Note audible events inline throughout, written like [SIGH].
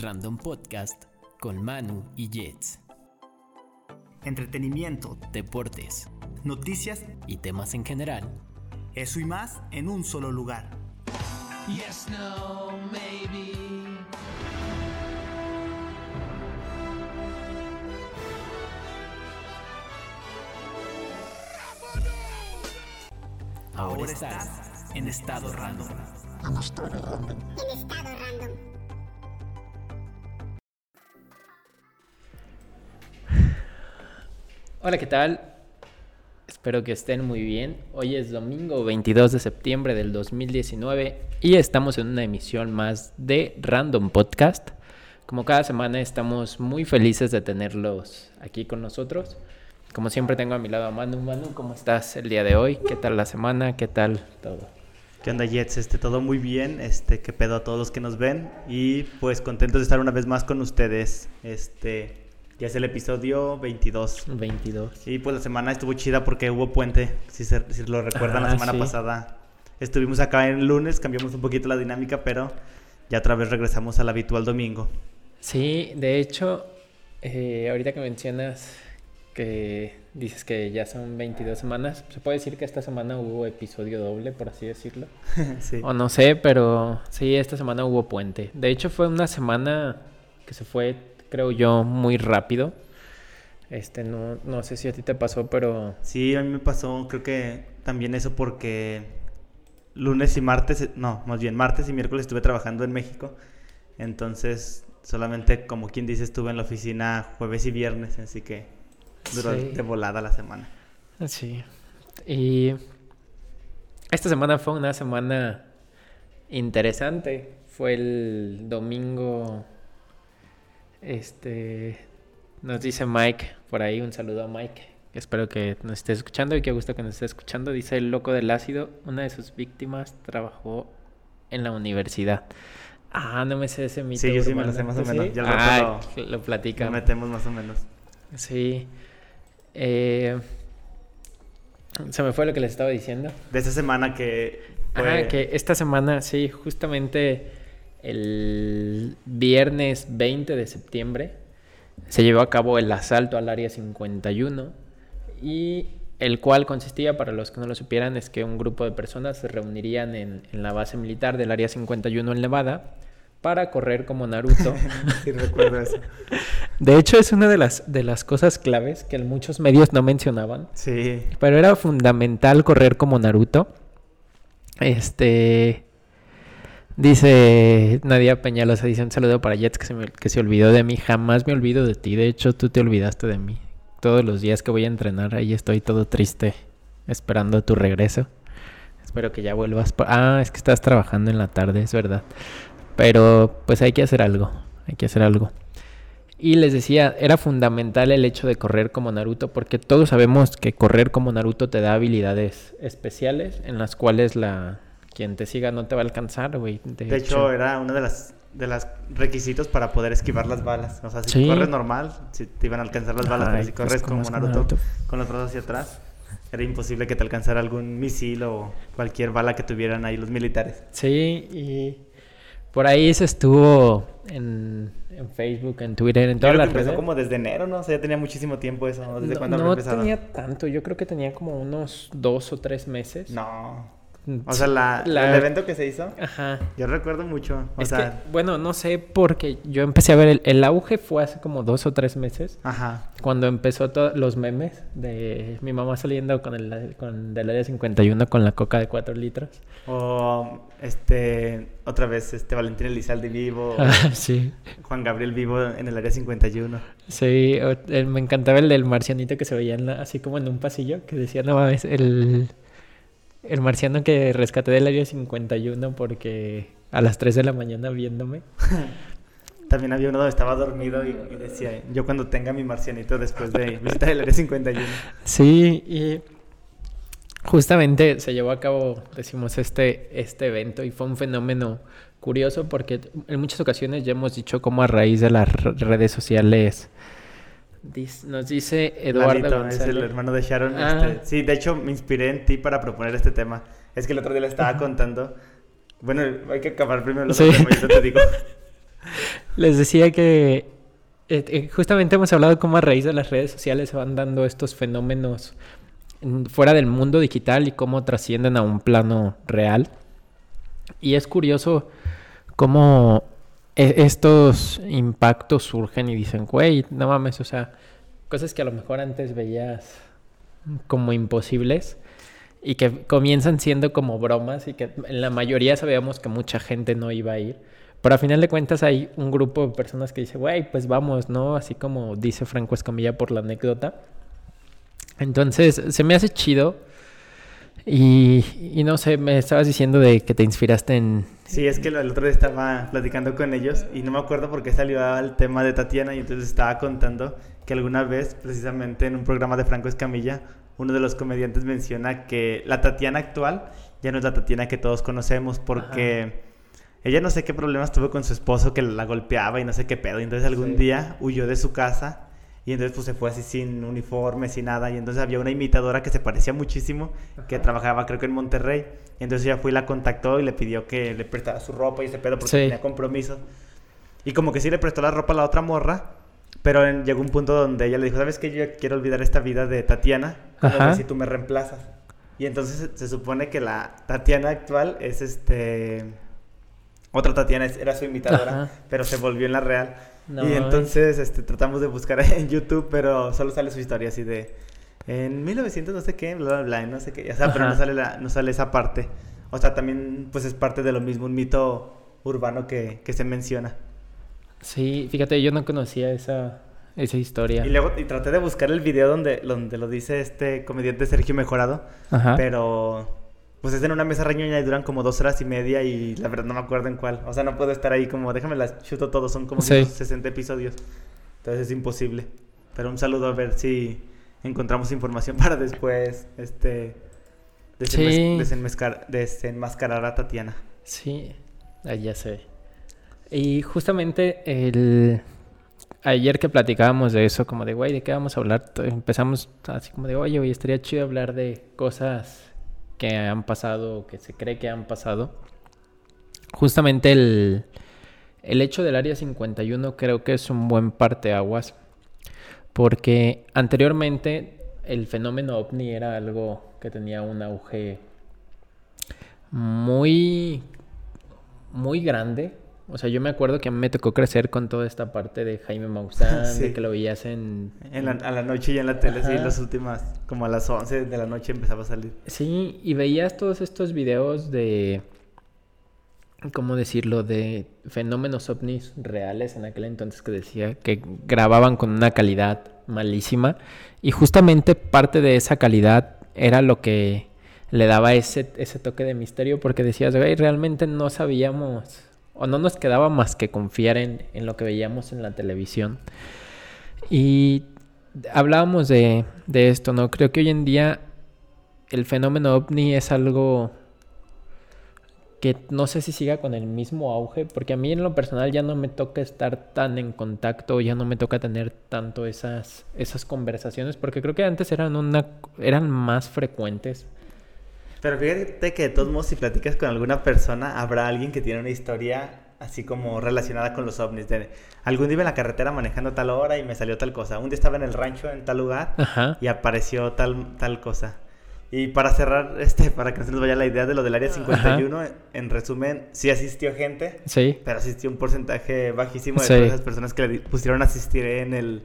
Random Podcast con Manu y Jets. Entretenimiento, Deportes noticias, y temas en general. eso y más en un solo lugar. Yes, no, maybe. Ahora, estás en estado random. en estado random. Hola, ¿qué tal? Espero que estén muy bien. Hoy es domingo 22 de septiembre del 2019 y estamos en una emisión más de Random Podcast. Como cada semana estamos muy felices de tenerlos aquí con nosotros. Como siempre tengo a mi lado a Manu. Manu, ¿cómo estás el día de hoy? ¿Qué tal la semana? ¿Qué tal todo? ¿Qué onda Jets? Este, todo muy bien, este, qué pedo a todos los que nos ven y pues contentos de estar una vez más con ustedes. Este, ya es el episodio 22. 22. Y pues la semana estuvo chida porque hubo puente, si, se- si lo recuerdan, la Ah, semana sí. pasada estuvimos acá el lunes, cambiamos un poquito la dinámica, pero ya otra vez regresamos al habitual domingo. Sí, de hecho, eh, ahorita que mencionas que dices que ya son 22 semanas, se puede decir que esta semana hubo episodio doble, por así decirlo. [LAUGHS] sí. O no sé, pero sí, esta semana hubo puente. De hecho, fue una semana que se fue, creo yo, muy rápido. Este, no, no sé si a ti te pasó, pero Sí, a mí me pasó, creo que también eso porque lunes y martes, no, más bien martes y miércoles estuve trabajando en México. Entonces, solamente como quien dice, estuve en la oficina jueves y viernes, así que duró Sí. de volada la semana. Sí. Y esta semana fue una semana interesante. Fue el domingo. Este. Nos dice Mike por ahí. Un saludo a Mike. Espero que nos esté escuchando y que gusto que nos esté escuchando. Dice el loco del ácido. Una de sus víctimas trabajó en la universidad. Ah, no me sé ese mito. Sí, yo sí me lo sé más o ¿Tú menos. sí? Ya al ah, rato lo platica. Nos metemos más o menos. Sí. Eh, se me fue lo que les estaba diciendo. De esa semana que fue... Ah, que esta semana, sí, justamente el viernes 20 de septiembre se llevó a cabo el asalto al área 51 y el cual consistía, para los que no lo supieran, es que un grupo de personas se reunirían en, en la base militar del área 51 en Nevada para correr como Naruto. [LAUGHS] Sí, recuerdo eso. De hecho, es una de las, de las cosas claves que muchos medios no mencionaban. Sí. Pero era fundamental correr como Naruto. Este. Dice Nadia Peñalosa, dice un saludo para Jets que se, que se olvidó de mí. Jamás me olvido de ti. De hecho, tú te olvidaste de mí. Todos los días que voy a entrenar, ahí estoy todo triste, esperando tu regreso. Espero que ya vuelvas. por- Ah, es que estás trabajando en la tarde, es verdad. Pero pues hay que hacer algo. Hay que hacer algo. Y les decía, era fundamental el hecho de correr como Naruto, porque todos sabemos que correr como Naruto te da habilidades especiales en las cuales la quien te siga no te va a alcanzar, güey. De hecho, era uno de las de los requisitos para poder esquivar las balas. O sea, si Sí. corres normal, si te iban a alcanzar las balas, Ay, pero si pues, corres como como Naruto, Naruto. con los brazos hacia atrás, era imposible que te alcanzara algún misil o cualquier bala que tuvieran ahí los militares. Sí, y por ahí se estuvo en, en Facebook, en Twitter, en todas las empezó redes. como desde enero, ¿no? O sea, ya tenía muchísimo tiempo eso. ¿no? ¿Desde no cuándo no empezado? tenía tanto, yo creo que tenía como unos dos o tres meses. No. O sea, la, La- el evento que se hizo, Ajá. yo recuerdo mucho. O Es sea, que, bueno, no sé, porque yo empecé a ver el, el auge fue hace como dos o tres meses. ajá. Cuando empezó todos los memes de mi mamá saliendo con el con del área 51 con la coca de 4 litros. O este, otra vez, este Valentín Elizalde vivo. [LAUGHS] Ah, sí. Juan Gabriel vivo en el área 51. Sí, me encantaba el del marcianito que se veía en la- así como en un pasillo, que decía, no mames, el, el marciano que rescaté del área 51 porque a las 3 de la mañana viéndome. [LAUGHS] También había uno donde estaba dormido y, y decía, yo cuando tenga mi marcianito después de visitar el área 51. Sí, y justamente se llevó a cabo, decimos, este, este evento y fue un fenómeno curioso porque en muchas ocasiones ya hemos dicho cómo a raíz de las re- redes sociales nos dice Eduardo Lalito, es el González. hermano de Sharon. Ah. este, sí, de hecho me inspiré en ti para proponer este tema. Es que el otro día le estaba contando. Bueno, hay que acabar primero los Sí. temas, yo te digo. [LAUGHS] Les decía que eh, eh, justamente hemos hablado cómo a raíz de las redes sociales se van dando estos fenómenos en- fuera del mundo digital y cómo trascienden a un plano real. Y es curioso cómo estos impactos surgen y dicen, güey, no mames, o sea, cosas que a lo mejor antes veías como imposibles y que comienzan siendo como bromas y que en la mayoría sabíamos que mucha gente no iba a ir. Pero a final de cuentas hay un grupo de personas que dice, güey, pues vamos, ¿no? Así como dice Franco Escamilla por la anécdota. Entonces, se me hace chido. Y, y no sé, me estabas diciendo de que te inspiraste en... Sí, es que el otro día estaba platicando con ellos y no me acuerdo por qué salió el tema de Tatiana y entonces estaba contando que alguna vez, precisamente en un programa de Franco Escamilla, uno de los comediantes menciona que la Tatiana actual ya no es la Tatiana que todos conocemos porque ella no sé qué problemas tuvo con su esposo que la golpeaba y no sé qué pedo. Y entonces algún Sí. día huyó de su casa y entonces pues se fue así sin uniforme, sin nada. Y entonces había una imitadora que se parecía muchísimo, que trabajaba creo que en Monterrey. Y entonces ella fue y la contactó y le pidió que le prestara su ropa y ese pedo porque Sí. tenía compromiso. Y como que sí le prestó la ropa a la otra morra, pero en- llegó un punto donde ella le dijo, ¿sabes qué? Yo quiero olvidar esta vida de Tatiana, ¿cómo Ajá. si tú me reemplazas? Y entonces se, se supone que la Tatiana actual es este... Otra Tatiana era su imitadora, Ajá. pero se volvió en la real. No, y entonces este, tratamos de buscar [LAUGHS] en YouTube, pero solo sale su historia así de... En 1900 no sé qué, bla, bla, bla, no sé qué. O sea, pero no sale, la, no sale esa parte. O sea, también pues es parte de lo mismo, un mito urbano que, que se menciona. Sí, fíjate, yo no conocía esa, esa historia. Y luego y traté de buscar el video donde, donde lo dice este comediante Sergio Mejorado, Ajá. pero pues es en una mesa reñoña y duran como dos horas y media y la verdad no me acuerdo en cuál. O sea, no puedo estar ahí como, déjame las chuto todo, son como Sí. 60 episodios. Entonces es imposible. Pero un saludo a ver si encontramos información para después este desenmes- Sí. desenmascar- desenmascarar a Tatiana. Sí, ah, ya sé. Y justamente el... Ayer que platicábamos de eso, como de, güey, ¿de qué vamos a hablar? Empezamos así como de, oye, güey, estaría chido hablar de cosas que han pasado, que se cree que han pasado. Justamente el, el hecho del Área 51 creo que es un buen parteaguas, porque anteriormente el fenómeno ovni era algo que tenía un auge muy, muy grande. O sea, yo me acuerdo que a mí me tocó crecer con toda esta parte de Jaime Maussan, [LAUGHS] Sí. de que lo veías en... En la, a la noche y en la tele, sí, las últimas, como a las 11 de la noche empezaba a salir. Sí, y veías todos estos videos de... ¿Cómo decirlo? De fenómenos ovnis reales en aquel entonces que decía que grababan con una calidad malísima. Y justamente parte de esa calidad era lo que le daba ese, ese toque de misterio porque decías, güey, realmente no sabíamos o no nos quedaba más que confiar en, en lo que veíamos en la televisión. Y hablábamos de, de esto, ¿no? Creo que hoy en día el fenómeno ovni es algo que no sé si siga con el mismo auge, porque a mí en lo personal ya no me toca estar tan en contacto, ya no me toca tener tanto esas, esas conversaciones, porque creo que antes eran una eran más frecuentes. Pero fíjate que de todos modos, si platicas con alguna persona, habrá alguien que tiene una historia así como relacionada con los ovnis. De, algún día iba en la carretera manejando a tal hora y me salió tal cosa. Un día estaba en el rancho en tal lugar Ajá. y apareció tal, tal cosa. Y para cerrar, [LAUGHS] este, para que no se nos vaya la idea de lo del área 51, en resumen, sí asistió gente, Sí. pero asistió un porcentaje bajísimo de Sí. todas esas personas que le pusieron a asistir en el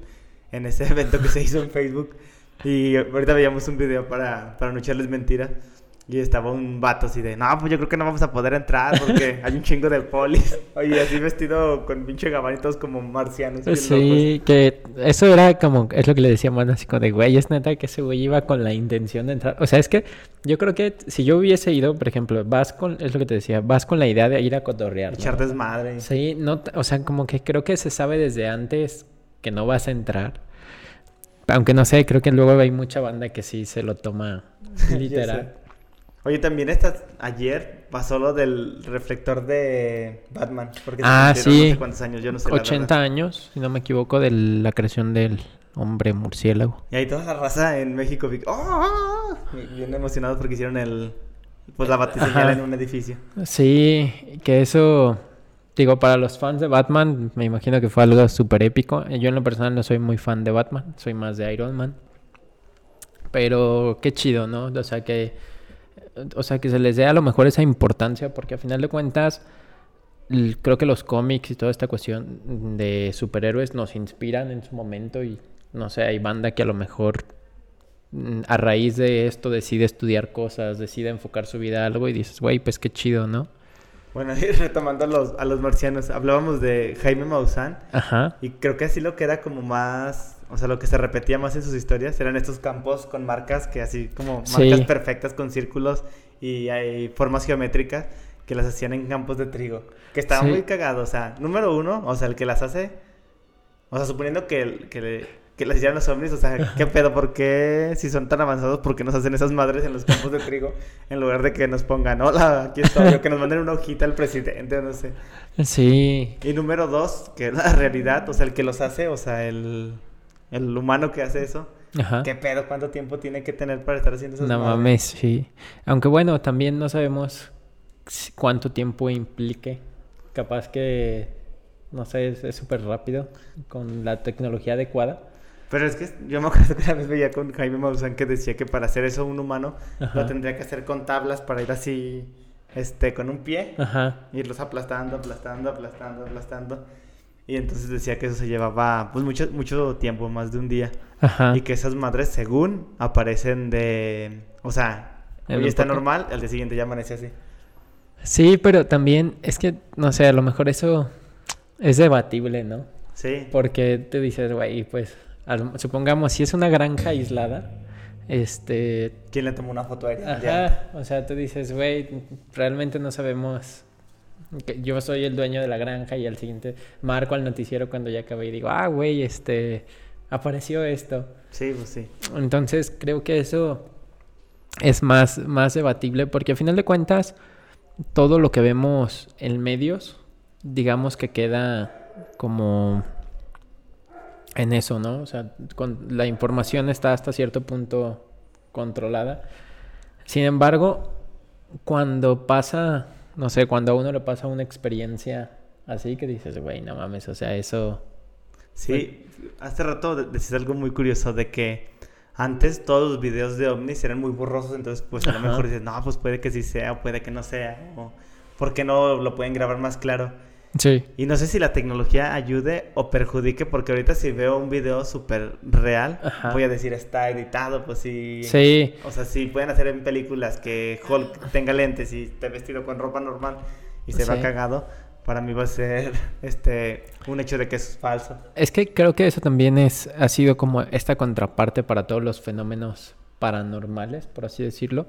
en ese evento que se hizo en Facebook. Y ahorita veíamos un video para, para no echarles mentira. Y estaba un vato así de, no, pues yo creo que no vamos a poder entrar porque [LAUGHS] hay un chingo de polis. [LAUGHS] Oye, así vestido con pinche gabanitos como marcianos. Sí, que eso era como, es lo que le decía Mano, así como de, güey, es neta que ese güey iba con la intención de entrar. O sea, es que yo creo que si yo hubiese ido, por ejemplo, vas con, es lo que te decía, vas con la idea de ir a cotorrear. locos. ¿no? Echar desmadre. Sí, no, o sea, como que creo que se sabe desde antes que no vas a entrar. Aunque no sé, creo que luego hay mucha banda que sí se lo toma [LAUGHS] literal. Oye, también esta, ayer pasó lo del reflector de Batman. Porque Ah, sí. No sé cuántos años, yo no sé. la 80 verdad. años, si no me equivoco, de la creación del hombre murciélago. Y ahí toda la raza en México, ¡Oh! bien emocionados porque hicieron el, pues la batiseñal en un edificio. Sí, que eso Digo, para los fans de Batman, me imagino que fue algo súper épico. Yo en lo personal no soy muy fan de Batman, soy más de Iron Man. Pero qué chido, ¿no? O sea, que, o sea, que se les dé a lo mejor esa importancia, porque a final de cuentas, creo que los cómics y toda esta cuestión de superhéroes nos inspiran en su momento y, no sé, hay banda que a lo mejor mm, a raíz de esto decide estudiar cosas, decide enfocar su vida a algo y dices, güey, pues qué chido, ¿no? Bueno, [LAUGHS] y retomando a los, a los marcianos, hablábamos de Jaime Maussan Ajá. y creo que así lo que era como más, o sea, lo que se repetía más en sus historias eran estos campos con marcas que así como Sí. marcas perfectas con círculos y hay formas geométricas que las hacían en campos de trigo, que estaba Sí. muy cagado, o sea, número uno, o sea, el que las hace, o sea, suponiendo que, el- que, le- que las hicieran los ovnis, o sea, [LAUGHS] ¿qué pedo? ¿Por qué, si son tan avanzados, por qué nos hacen esas madres en los campos de trigo en lugar de que nos pongan, hola, aquí estoy, o que nos manden una hojita al presidente, no sé. Sí. Y número dos, que es la realidad, o sea, el que los hace, o sea, el, el humano que hace eso. Ajá. ¿Qué pedo? ¿Cuánto tiempo tiene que tener para estar haciendo esas No madres? mames, sí. Aunque bueno, también no sabemos cuánto tiempo implique. Capaz que, no sé, es es súper rápido con la tecnología adecuada. Pero es que yo me acuerdo que una vez veía con Jaime Maussan que decía que para hacer eso un humano Ajá. lo tendría que hacer con tablas para ir así, este, con un pie, Ajá. irlos aplastando, aplastando, aplastando, aplastando. Y entonces decía que eso se llevaba, pues, mucho, mucho tiempo, más de un día. Ajá. Y que esas madres, según, aparecen de... O sea, hoy está poco. normal, al día siguiente ya amanece así. Sí, pero también es que, no sé, a lo mejor eso es debatible, ¿no? Sí. Porque te dices, güey, pues, al- supongamos, si es una granja aislada, este, ¿Quién le tomó una foto aérea? Ya. Ajá, o sea, tú dices, güey, realmente no sabemos. Que yo soy el dueño de la granja y al siguiente marco al noticiero cuando ya acabé y digo, ah, güey, este, apareció esto. Sí, pues sí. Entonces creo que eso es más, más debatible porque a final de cuentas todo lo que vemos en medios, digamos que queda como en eso, ¿no? O sea, con, la información está hasta cierto punto controlada. Sin embargo, cuando pasa, no sé, cuando a uno le pasa una experiencia así que dices, güey, no mames, o sea, eso... Sí, hace rato de- decías algo muy curioso de que antes todos los videos de ovnis eran muy borrosos, entonces pues a lo Ajá. mejor dices, no, pues puede que sí sea o puede que no sea, o ¿por qué no lo pueden grabar más claro? Sí. Y no sé si la tecnología ayude o perjudique, porque ahorita si veo un video súper real, Ajá. voy a decir, está editado, pues sí. Sí. O sea, si pueden hacer en películas que Hulk tenga lentes y esté vestido con ropa normal y se va Sí. cagado, para mí va a ser [LAUGHS] este un hecho de que es falso. Es que creo que eso también es, ha sido como esta contraparte para todos los fenómenos paranormales, por así decirlo.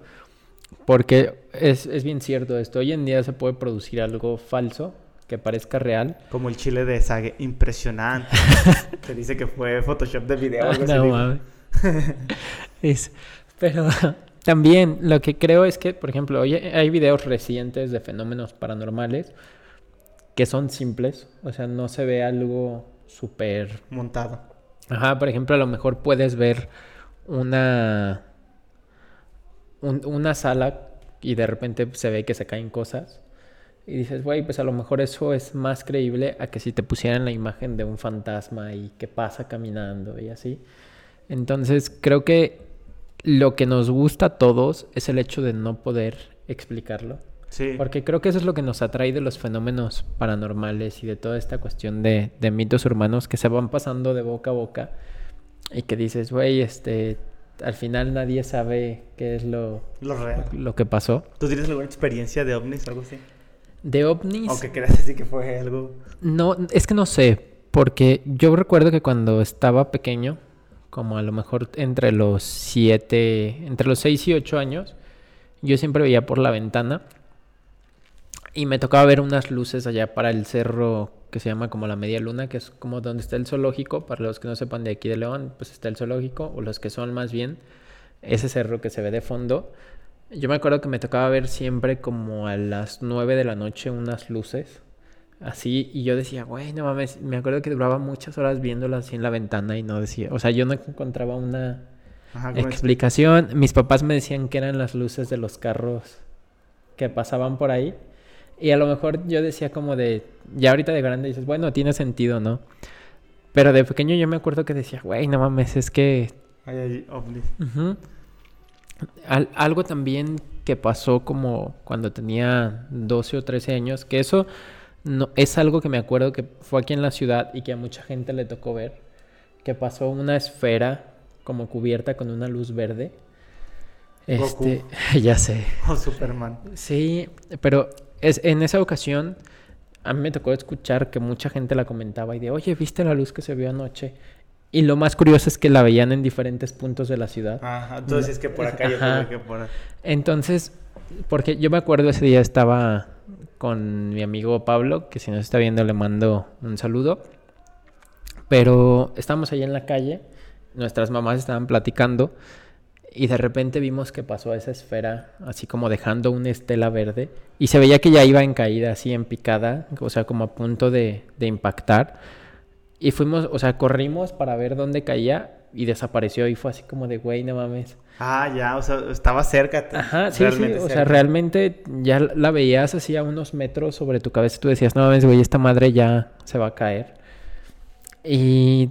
Porque es, es bien cierto esto. Hoy en día se puede producir algo falso que parezca real. Como el chile de Sage, impresionante. [LAUGHS] Se dice que fue Photoshop de video. algo así No mames. [LAUGHS] Es- pero [LAUGHS] también lo que creo es que, por ejemplo, hoy hay videos recientes de fenómenos paranormales que son simples. O sea, no se ve algo súper Montado. Ajá, por ejemplo, a lo mejor puedes ver una un- una sala y de repente se ve que se caen cosas y dices, güey, pues a lo mejor eso es más creíble a que si te pusieran la imagen de un fantasma y que pasa caminando y así. Entonces, creo que lo que nos gusta a todos es el hecho de no poder explicarlo. Sí. Porque creo que eso es lo que nos atrae de los fenómenos paranormales y de toda esta cuestión de, de mitos urbanos que se van pasando de boca a boca y que dices, güey, este, al final nadie sabe qué es lo, Lo real. lo que pasó. ¿Tú tienes alguna experiencia de ovnis o algo así? De ovnis, Aunque creas así que fue algo... no, es que no sé, porque yo recuerdo que cuando estaba pequeño, como a lo mejor entre los siete, entre los seis y ocho años, yo siempre veía por la ventana y me tocaba ver unas luces allá para el cerro que se llama como la Media Luna, que es como donde está el zoológico. Para los que no sepan de aquí de León, pues está el zoológico, o los que son más bien ese cerro que se ve de fondo. Yo me acuerdo que me tocaba ver siempre como a las 9 de la noche unas luces así y yo decía, güey, no mames, me acuerdo que duraba muchas horas viéndolas así en la ventana y no decía, o sea, yo no encontraba una Ajá, ¿cómo es? explicación. Mis papás me decían que eran las luces de los carros que pasaban por ahí. Y a lo mejor yo decía como de, ya ahorita de grande dices, bueno, tiene sentido, ¿no? Pero de pequeño yo me acuerdo que decía, güey, no mames, es que... Ay, ay, ovnis. Ujú. Al- algo también que pasó como cuando tenía 12 o 13 años, que eso no, es algo que me acuerdo que fue aquí en la ciudad y que a mucha gente le tocó ver, que pasó una esfera como cubierta con una luz verde. Goku. Este, [LAUGHS] ya sé. O Superman. Sí, pero es, en esa ocasión a mí me tocó escuchar que mucha gente la comentaba y de, oye, ¿viste la luz que se vio anoche? Y lo más curioso es que la veían en diferentes puntos de la ciudad. Ajá, entonces es que por acá yo creo que por Entonces, porque yo me acuerdo ese día estaba con mi amigo Pablo, que si nos está viendo le mando un saludo. Pero estábamos ahí en la calle, nuestras mamás estaban platicando y de repente vimos que pasó esa esfera así como dejando una estela verde y se veía que ya iba en caída, así en picada, o sea, como a punto de, de impactar. Y fuimos, o sea, corrimos para ver dónde caía y desapareció y fue así como de, güey, no mames. Ah, ya, o sea, estaba cerca. Ajá, sí, sí, o sea, realmente ya la veías así a unos metros sobre tu cabeza y tú decías, no mames, güey, esta madre ya se va a caer. Y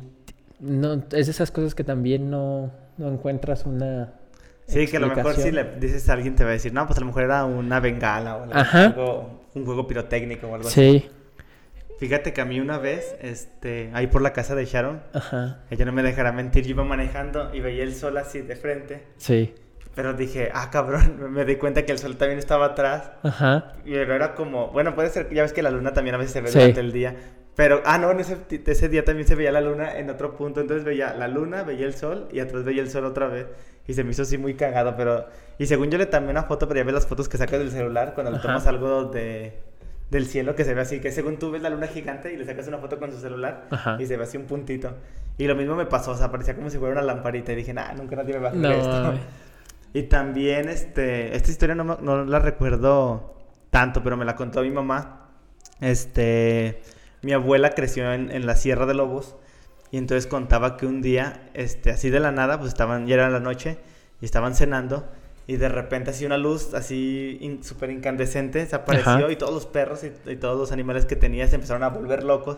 no, es de esas cosas que también no, no encuentras una Sí, que a lo mejor si le dices a alguien te va a decir, no, pues a lo mejor era una bengala o Ajá. algo- un juego pirotécnico o algo así. Sí, Fíjate que a mí una vez, este, ahí por la casa de Sharon, ajá, ella no me dejará mentir, yo iba manejando y veía el sol así de frente, sí, pero dije, ah, cabrón, [LAUGHS] me di cuenta que el sol también estaba atrás. ajá, Y era como, bueno, puede ser, ya ves que la luna también a veces se ve Sí. durante el día. Pero, ah, no, en ese, ese día también se veía la luna en otro punto. Entonces veía la luna, veía el sol y atrás veía el sol otra vez. Y se me hizo así muy cagado, pero... Y según yo le tomé una foto, pero ya ves las fotos que sacas del celular cuando le tomas algo de, del cielo que se ve así. Que según tú ves la luna gigante y le sacas una foto con su celular Ajá. y se ve así un puntito. Y lo mismo me pasó, o sea, parecía como si fuera una lamparita. Y dije, nah, nunca nadie me va a creer No, esto. Y también, este, esta historia no, no la recuerdo tanto, pero me la contó mi mamá. Este, mi abuela creció en, en la Sierra de Lobos y entonces contaba que un día, este, así de la nada, pues estaban, ya era la noche y estaban cenando y de repente así una luz así in- súper incandescente se apareció Ajá. y todos los perros y, y todos los animales que tenía se empezaron a volver locos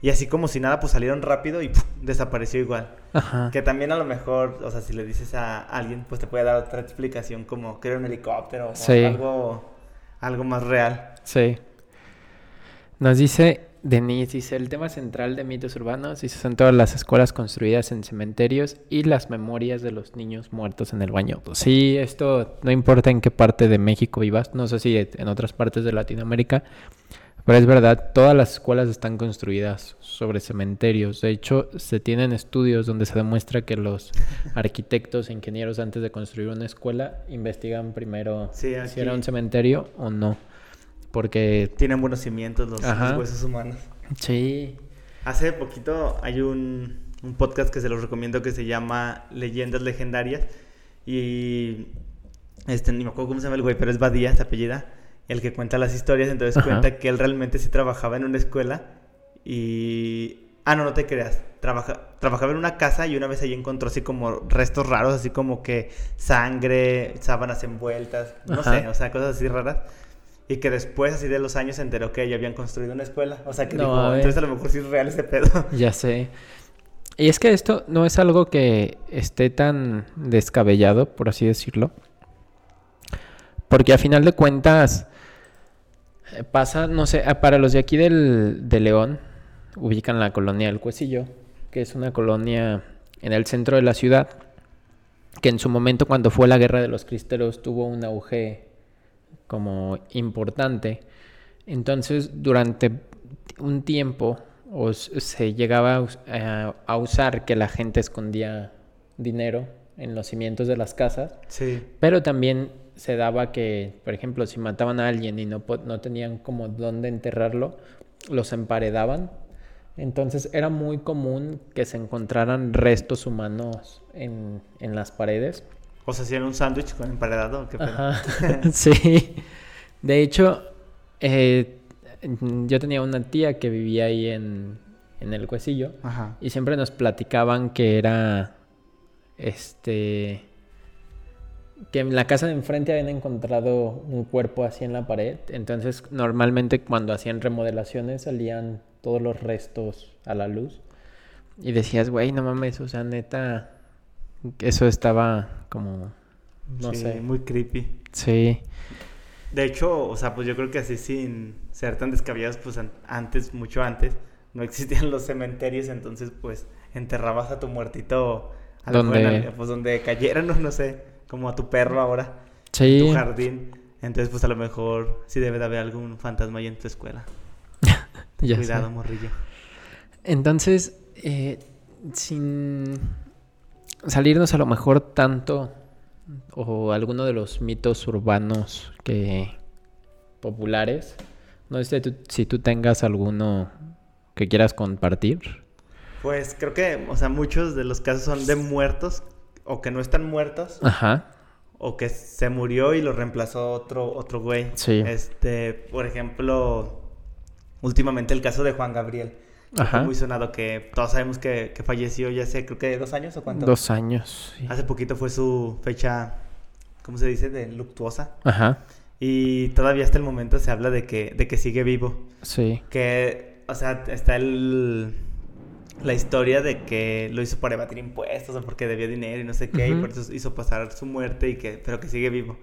y así como si nada, pues salieron rápido y desapareció igual. ajá. Que también a lo mejor, o sea, si le dices a alguien, pues te puede dar otra explicación como que era un helicóptero o algo, algo más real. Sí. Nos dice Denise, dice, el tema central de mitos urbanos, dice, son todas las escuelas construidas en cementerios y las memorias de los niños muertos en el baño. Sí, esto no importa en qué parte de México vivas, no sé si en otras partes de Latinoamérica, pero es verdad, todas las escuelas están construidas sobre cementerios. De hecho, se tienen estudios donde se demuestra que los [LAUGHS] arquitectos e ingenieros antes de construir una escuela investigan primero Sí, si era un cementerio o no. Porque Tienen buenos cimientos los, huesos humanos. sí, Hace poquito hay un, un podcast que se los recomiendo que se llama Leyendas Legendarias. Y este, ni me acuerdo cómo se llama el güey, pero es Badía, se apellida. El que cuenta las historias. Entonces Ajá. cuenta que él realmente sí trabajaba en una escuela. Y. Ah, no, no te creas. Trabaja, trabajaba en una casa y una vez ahí encontró así como restos raros, así como que sangre, sábanas envueltas, no Ajá. sé, o sea, cosas así raras. Y que después, así de los años, se enteró que ya habían construido una escuela. O sea, que No, dijo, a ver. entonces a lo mejor sí es real ese pedo. [LAUGHS] ya sé. Y es que esto no es algo que esté tan descabellado, por así decirlo. Porque a final de cuentas eh, pasa, no sé, ah, para los de aquí del, de León, ubican la colonia del Cuecillo, que es una colonia en el centro de la ciudad, que en su momento cuando fue la guerra de los cristeros tuvo un auge como importante. Entonces, durante un tiempo os- se llegaba a, us- a- usar que la gente escondía dinero en los cimientos de las casas, Sí. pero también se daba que, por ejemplo, si mataban a alguien y no, no tenían como dónde enterrarlo, los emparedaban. Entonces era muy común que se encontraran restos humanos en, en las paredes. O sea, hacían un sándwich con emparedado. ¿o qué? Ajá, [LAUGHS] [LAUGHS] sí. De hecho, eh, yo tenía una tía que vivía ahí en, en el Cuecillo Ajá. y siempre nos platicaban que era, este, que en la casa de enfrente habían encontrado un cuerpo así en la pared. Entonces, normalmente cuando hacían remodelaciones salían todos los restos a la luz. Y decías, güey, no mames, o sea, neta, eso estaba como, no Sí, sé. Muy creepy. Sí, De hecho, o sea, pues yo creo que así sin ser tan descabellados, pues an- antes, mucho antes, no existían los cementerios, entonces pues enterrabas a tu muertito a en Donde- pues donde cayeran, no, no sé, como a tu perro ahora, en sí. tu jardín. Entonces, pues a lo mejor sí debe de haber algún fantasma ahí en tu escuela. [LAUGHS] ya sé. Cuidado, morrillo. Entonces, eh, sin salirnos a lo mejor tanto o alguno de los mitos urbanos que populares, no sé tú- si tú tengas alguno que quieras compartir. Pues creo que, o sea, muchos de los casos son de muertos o que no están muertos Ajá. o que se murió y lo reemplazó otro otro güey. Sí. Este, por ejemplo, últimamente el caso de Juan Gabriel. Ajá. Muy sonado que todos sabemos que, que falleció ya hace creo que dos años o cuánto. Dos años. sí. Hace poquito fue su fecha, ¿cómo se dice? De luctuosa. Ajá. Y todavía hasta el momento se habla de que, de que sigue vivo. Sí. Que, o sea, está el, la historia de que lo hizo para evadir impuestos o porque debía dinero y no sé qué, y por eso hizo pasar su muerte, y que, pero que sigue vivo.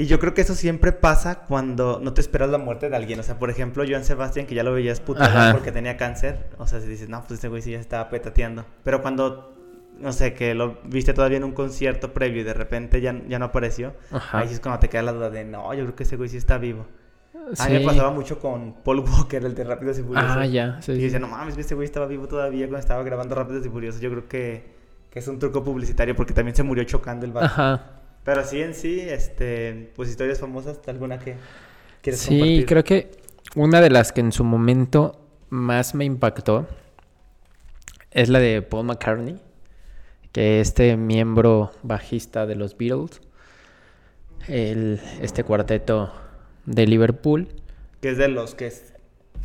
Y yo creo que eso siempre pasa cuando no te esperas la muerte de alguien. O sea, por ejemplo, Joan Sebastián, que ya lo veías puto Ajá. porque tenía cáncer. O sea, si dices, no, pues este güey sí ya estaba petateando. Pero cuando, no sé, que lo viste todavía en un concierto previo y de repente ya, ya no apareció, Ajá. ahí sí es cuando te queda la duda de, no, yo creo que ese güey sí está vivo. A mí Sí. me pasaba mucho con Paul [LAUGHS] Walker, el de Rápidos y Furiosos. Ah, ya. Sí, Y sí. decía, no mames, este güey estaba vivo todavía cuando estaba grabando Rápidos y Furiosos. Yo creo que, que es un truco publicitario porque también se murió chocando el vato. Ajá. Pero sí, en sí, este, pues historias famosas, ¿alguna que quieres Sí, compartir? creo que una de las que en su momento más me impactó es la de Paul McCartney, que este miembro bajista de los Beatles, el, este cuarteto de Liverpool. Que es de los que es-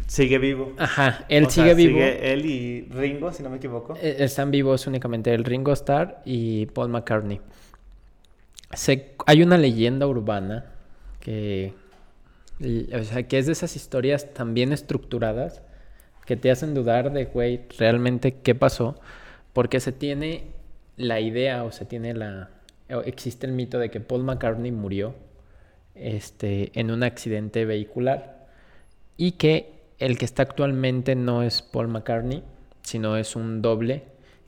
sigue vivo. Ajá, él O sea, sigue vivo. Sigue él y Ringo, si no me equivoco. Eh, Están vivos únicamente el Ringo Starr y Paul McCartney. Se- hay una leyenda urbana que, o sea, que es de esas historias tan bien estructuradas que te hacen dudar de, güey, realmente qué pasó, porque se tiene la idea o se tiene la, existe el mito de que Paul McCartney murió, este, en un accidente vehicular y que el que está actualmente no es Paul McCartney, sino es un doble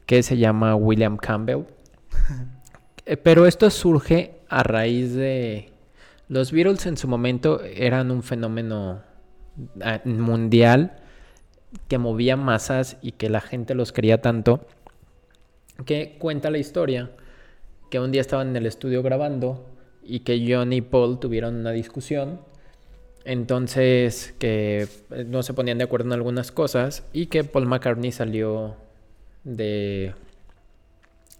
que se llama William Campbell. [LAUGHS] Eh, Pero esto surge a raíz de... Los Beatles en su momento eran un fenómeno ah, mundial que movía masas y que la gente los quería tanto que cuenta la historia que un día estaban en el estudio grabando y que John y Paul tuvieron una discusión. Entonces, que eh, no se ponían de acuerdo en algunas cosas y que Paul McCartney salió de,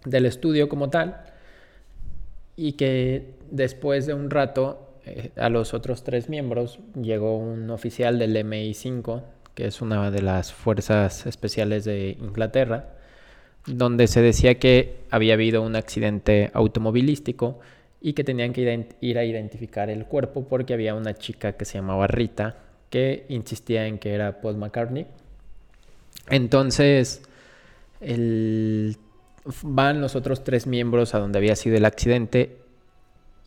del estudio como tal y que después de un rato eh, a los otros tres miembros llegó un oficial del MI5, que es una de las fuerzas especiales de Inglaterra, donde se decía que había habido un accidente automovilístico y que tenían que ir a identificar el cuerpo porque había una chica que se llamaba Rita que insistía en que era Paul McCartney. Entonces, el- van los otros tres miembros a donde había sido el accidente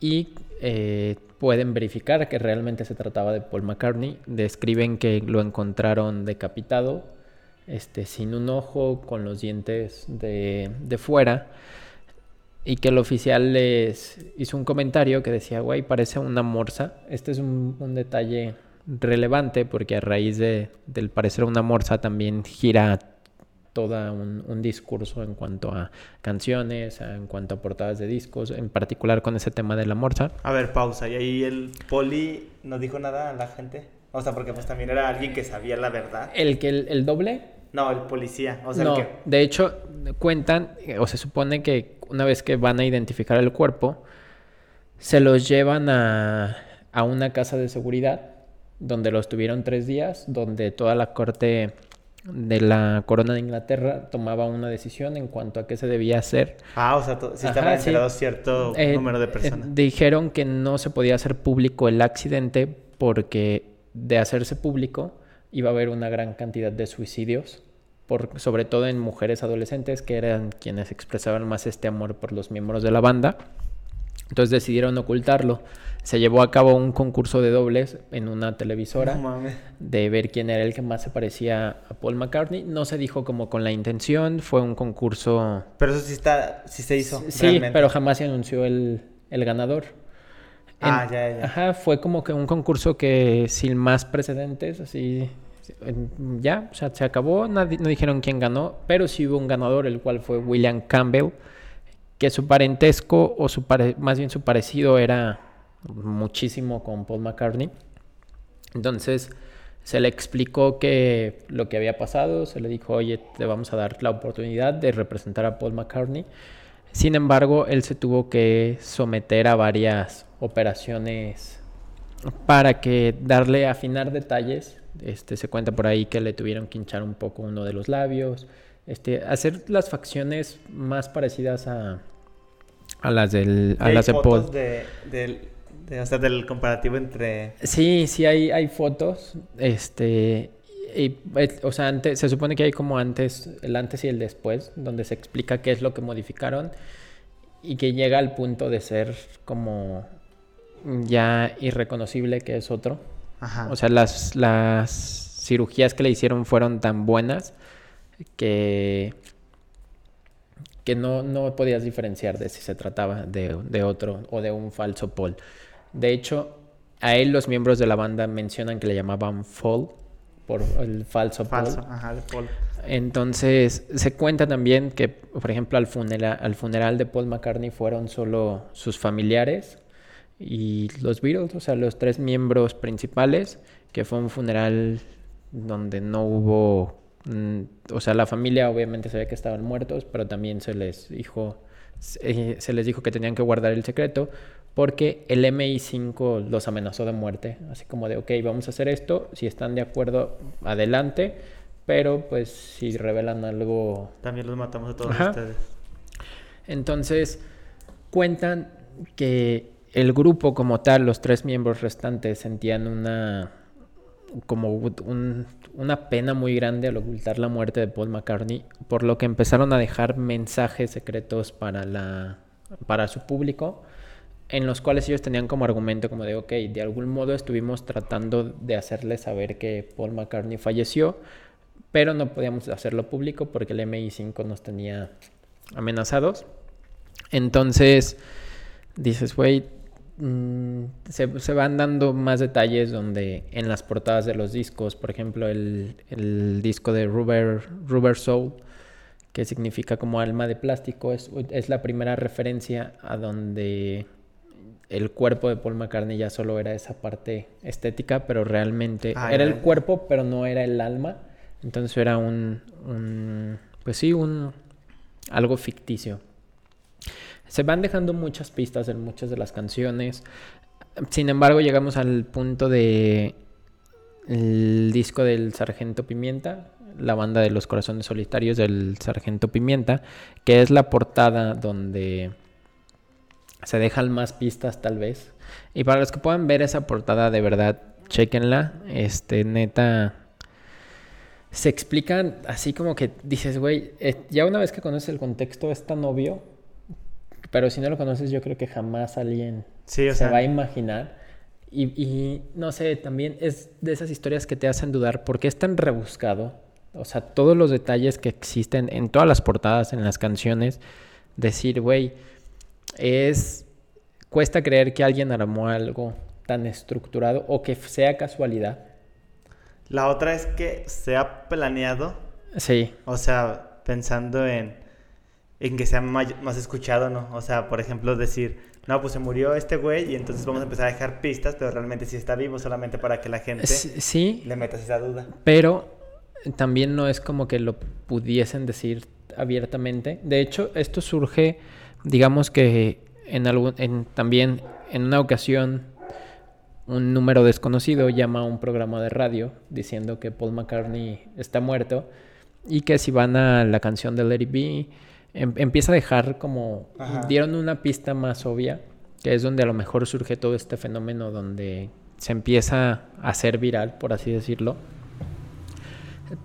y eh, pueden verificar que realmente se trataba de Paul McCartney. Describen que lo encontraron decapitado, este, sin un ojo, con los dientes de, de fuera. Y que el oficial les hizo un comentario que decía, güey, parece una morsa. Este es un, un detalle relevante porque a raíz de, del parecer una morsa también gira todo un, un discurso en cuanto a canciones, en cuanto a portadas de discos, en particular con ese tema de la morsa. A ver, pausa. Y ahí el poli no dijo nada a la gente. O sea, porque pues también era alguien que sabía la verdad. El que el, el doble No, el policía. O sea, no, el que... de hecho, cuentan, eh, o se supone que una vez que van a identificar el cuerpo, se los llevan a, a una casa de seguridad, donde los tuvieron tres días, donde toda la corte de la corona de Inglaterra tomaba una decisión en cuanto a qué se debía hacer. Ah, o sea, sí Ajá, estaba sí. enterado cierto Eh, número de eh, personas. dijeron que no se podía hacer público el accidente porque de hacerse público iba a haber una gran cantidad de suicidios, por, sobre todo en mujeres adolescentes que eran quienes expresaban más este amor por los miembros de la banda. Entonces decidieron ocultarlo. Se llevó a cabo un concurso de dobles en una televisora No de ver quién era el que más se parecía a Paul McCartney. No se dijo como con la intención, fue un concurso Pero eso sí está, sí se hizo. Sí, realmente. pero jamás se anunció el, el ganador. Ah, ya, ya. Ajá, fue como que un concurso que sin más precedentes, así, en- ya, o sea, se acabó, nadie, no dijeron quién ganó, pero sí hubo un ganador, el cual fue William Campbell, que su parentesco, o su más bien su parecido era muchísimo con Paul McCartney. Entonces se le explicó que lo que había pasado, se le dijo, oye, te vamos a dar la oportunidad de representar a Paul McCartney. Sin embargo, él se tuvo que someter a varias operaciones para que darle afinar detalles. Este, se cuenta por ahí que le tuvieron que hinchar un poco uno de los labios, este, hacer las facciones más parecidas a, a las del, a las de Paul. fotos de, de- o sea, del comparativo entre... Sí, sí hay, hay fotos. Este. y, eh, o sea, antes, se supone que hay como antes, el antes y el después, donde se explica qué es lo que modificaron y que llega al punto de ser como ya irreconocible que es otro. Ajá. O sea, las, las cirugías que le hicieron fueron tan buenas que, que no, no podías diferenciar de si se trataba de, de otro o de un falso Paul. De hecho, a él los miembros de la banda mencionan que le llamaban Fall por el falso, Paul. Falso, ajá, de Paul. Entonces, se cuenta también que, por ejemplo, al, funera- al funeral de Paul McCartney fueron solo sus familiares y los Beatles, o sea, los tres miembros principales, que fue un funeral donde no hubo, o sea, la familia obviamente sabía que estaban muertos, pero también se les dijo, se, se les dijo que tenían que guardar el secreto porque el MI5 los amenazó de muerte, así como de, ok, vamos a hacer esto, si están de acuerdo, adelante, pero pues si revelan algo También los matamos a todos Ajá. ustedes. entonces, cuentan que el grupo como tal, los tres miembros restantes, sentían una como un- una pena muy grande al ocultar la muerte de Paul McCartney, por lo que empezaron a dejar mensajes secretos para la para su público, en los cuales ellos tenían como argumento como de, ok, de algún modo estuvimos tratando de hacerles saber que Paul McCartney falleció, pero no podíamos hacerlo público porque el MI5 nos tenía amenazados. Entonces, dices, güey, mm, se, se van dando más detalles donde en las portadas de los discos, por ejemplo, el, el disco de Rubber, Rubber Soul, que significa como alma de plástico, es, es la primera referencia a donde el cuerpo de Paul McCartney ya solo era esa parte estética, pero realmente Ah, era el cuerpo, pero no era el alma. Entonces era un, un pues sí, un algo ficticio. Se van dejando muchas pistas en muchas de las canciones. Sin embargo, llegamos al punto de el disco del Sargento Pimienta, la banda de los corazones solitarios del Sargento Pimienta, que es la portada donde se dejan más pistas tal vez. Y para los que puedan ver esa portada, de verdad, chequenla. Este, neta, se explican así como que dices, güey, eh, ya una vez que conoces el contexto es tan obvio, pero si no lo conoces yo creo que jamás alguien Sí, o se sea, va a imaginar. Y, y, no sé, también es de esas historias que te hacen dudar por qué es tan rebuscado. O sea, todos los detalles que existen en todas las portadas, en las canciones, decir, güey, es... Cuesta creer que alguien armó algo tan estructurado o que sea casualidad. la otra es que se ha planeado, Sí, o sea, pensando en, en que sea más escuchado, ¿no? O sea, por ejemplo, decir, no, pues se murió este güey y entonces vamos a empezar a dejar pistas, pero realmente sí está vivo, solamente para que la gente sí, sí, le metas esa duda. pero también no es como que lo pudiesen decir abiertamente. De hecho, esto surge, digamos que en algún, en, también en una ocasión un número desconocido llama a un programa de radio diciendo que Paul McCartney está muerto y que si van a la canción de Let It Be, em- empieza a dejar como... Ajá. Dieron una pista más obvia, que es donde a lo mejor surge todo este fenómeno donde se empieza a hacer viral, por así decirlo.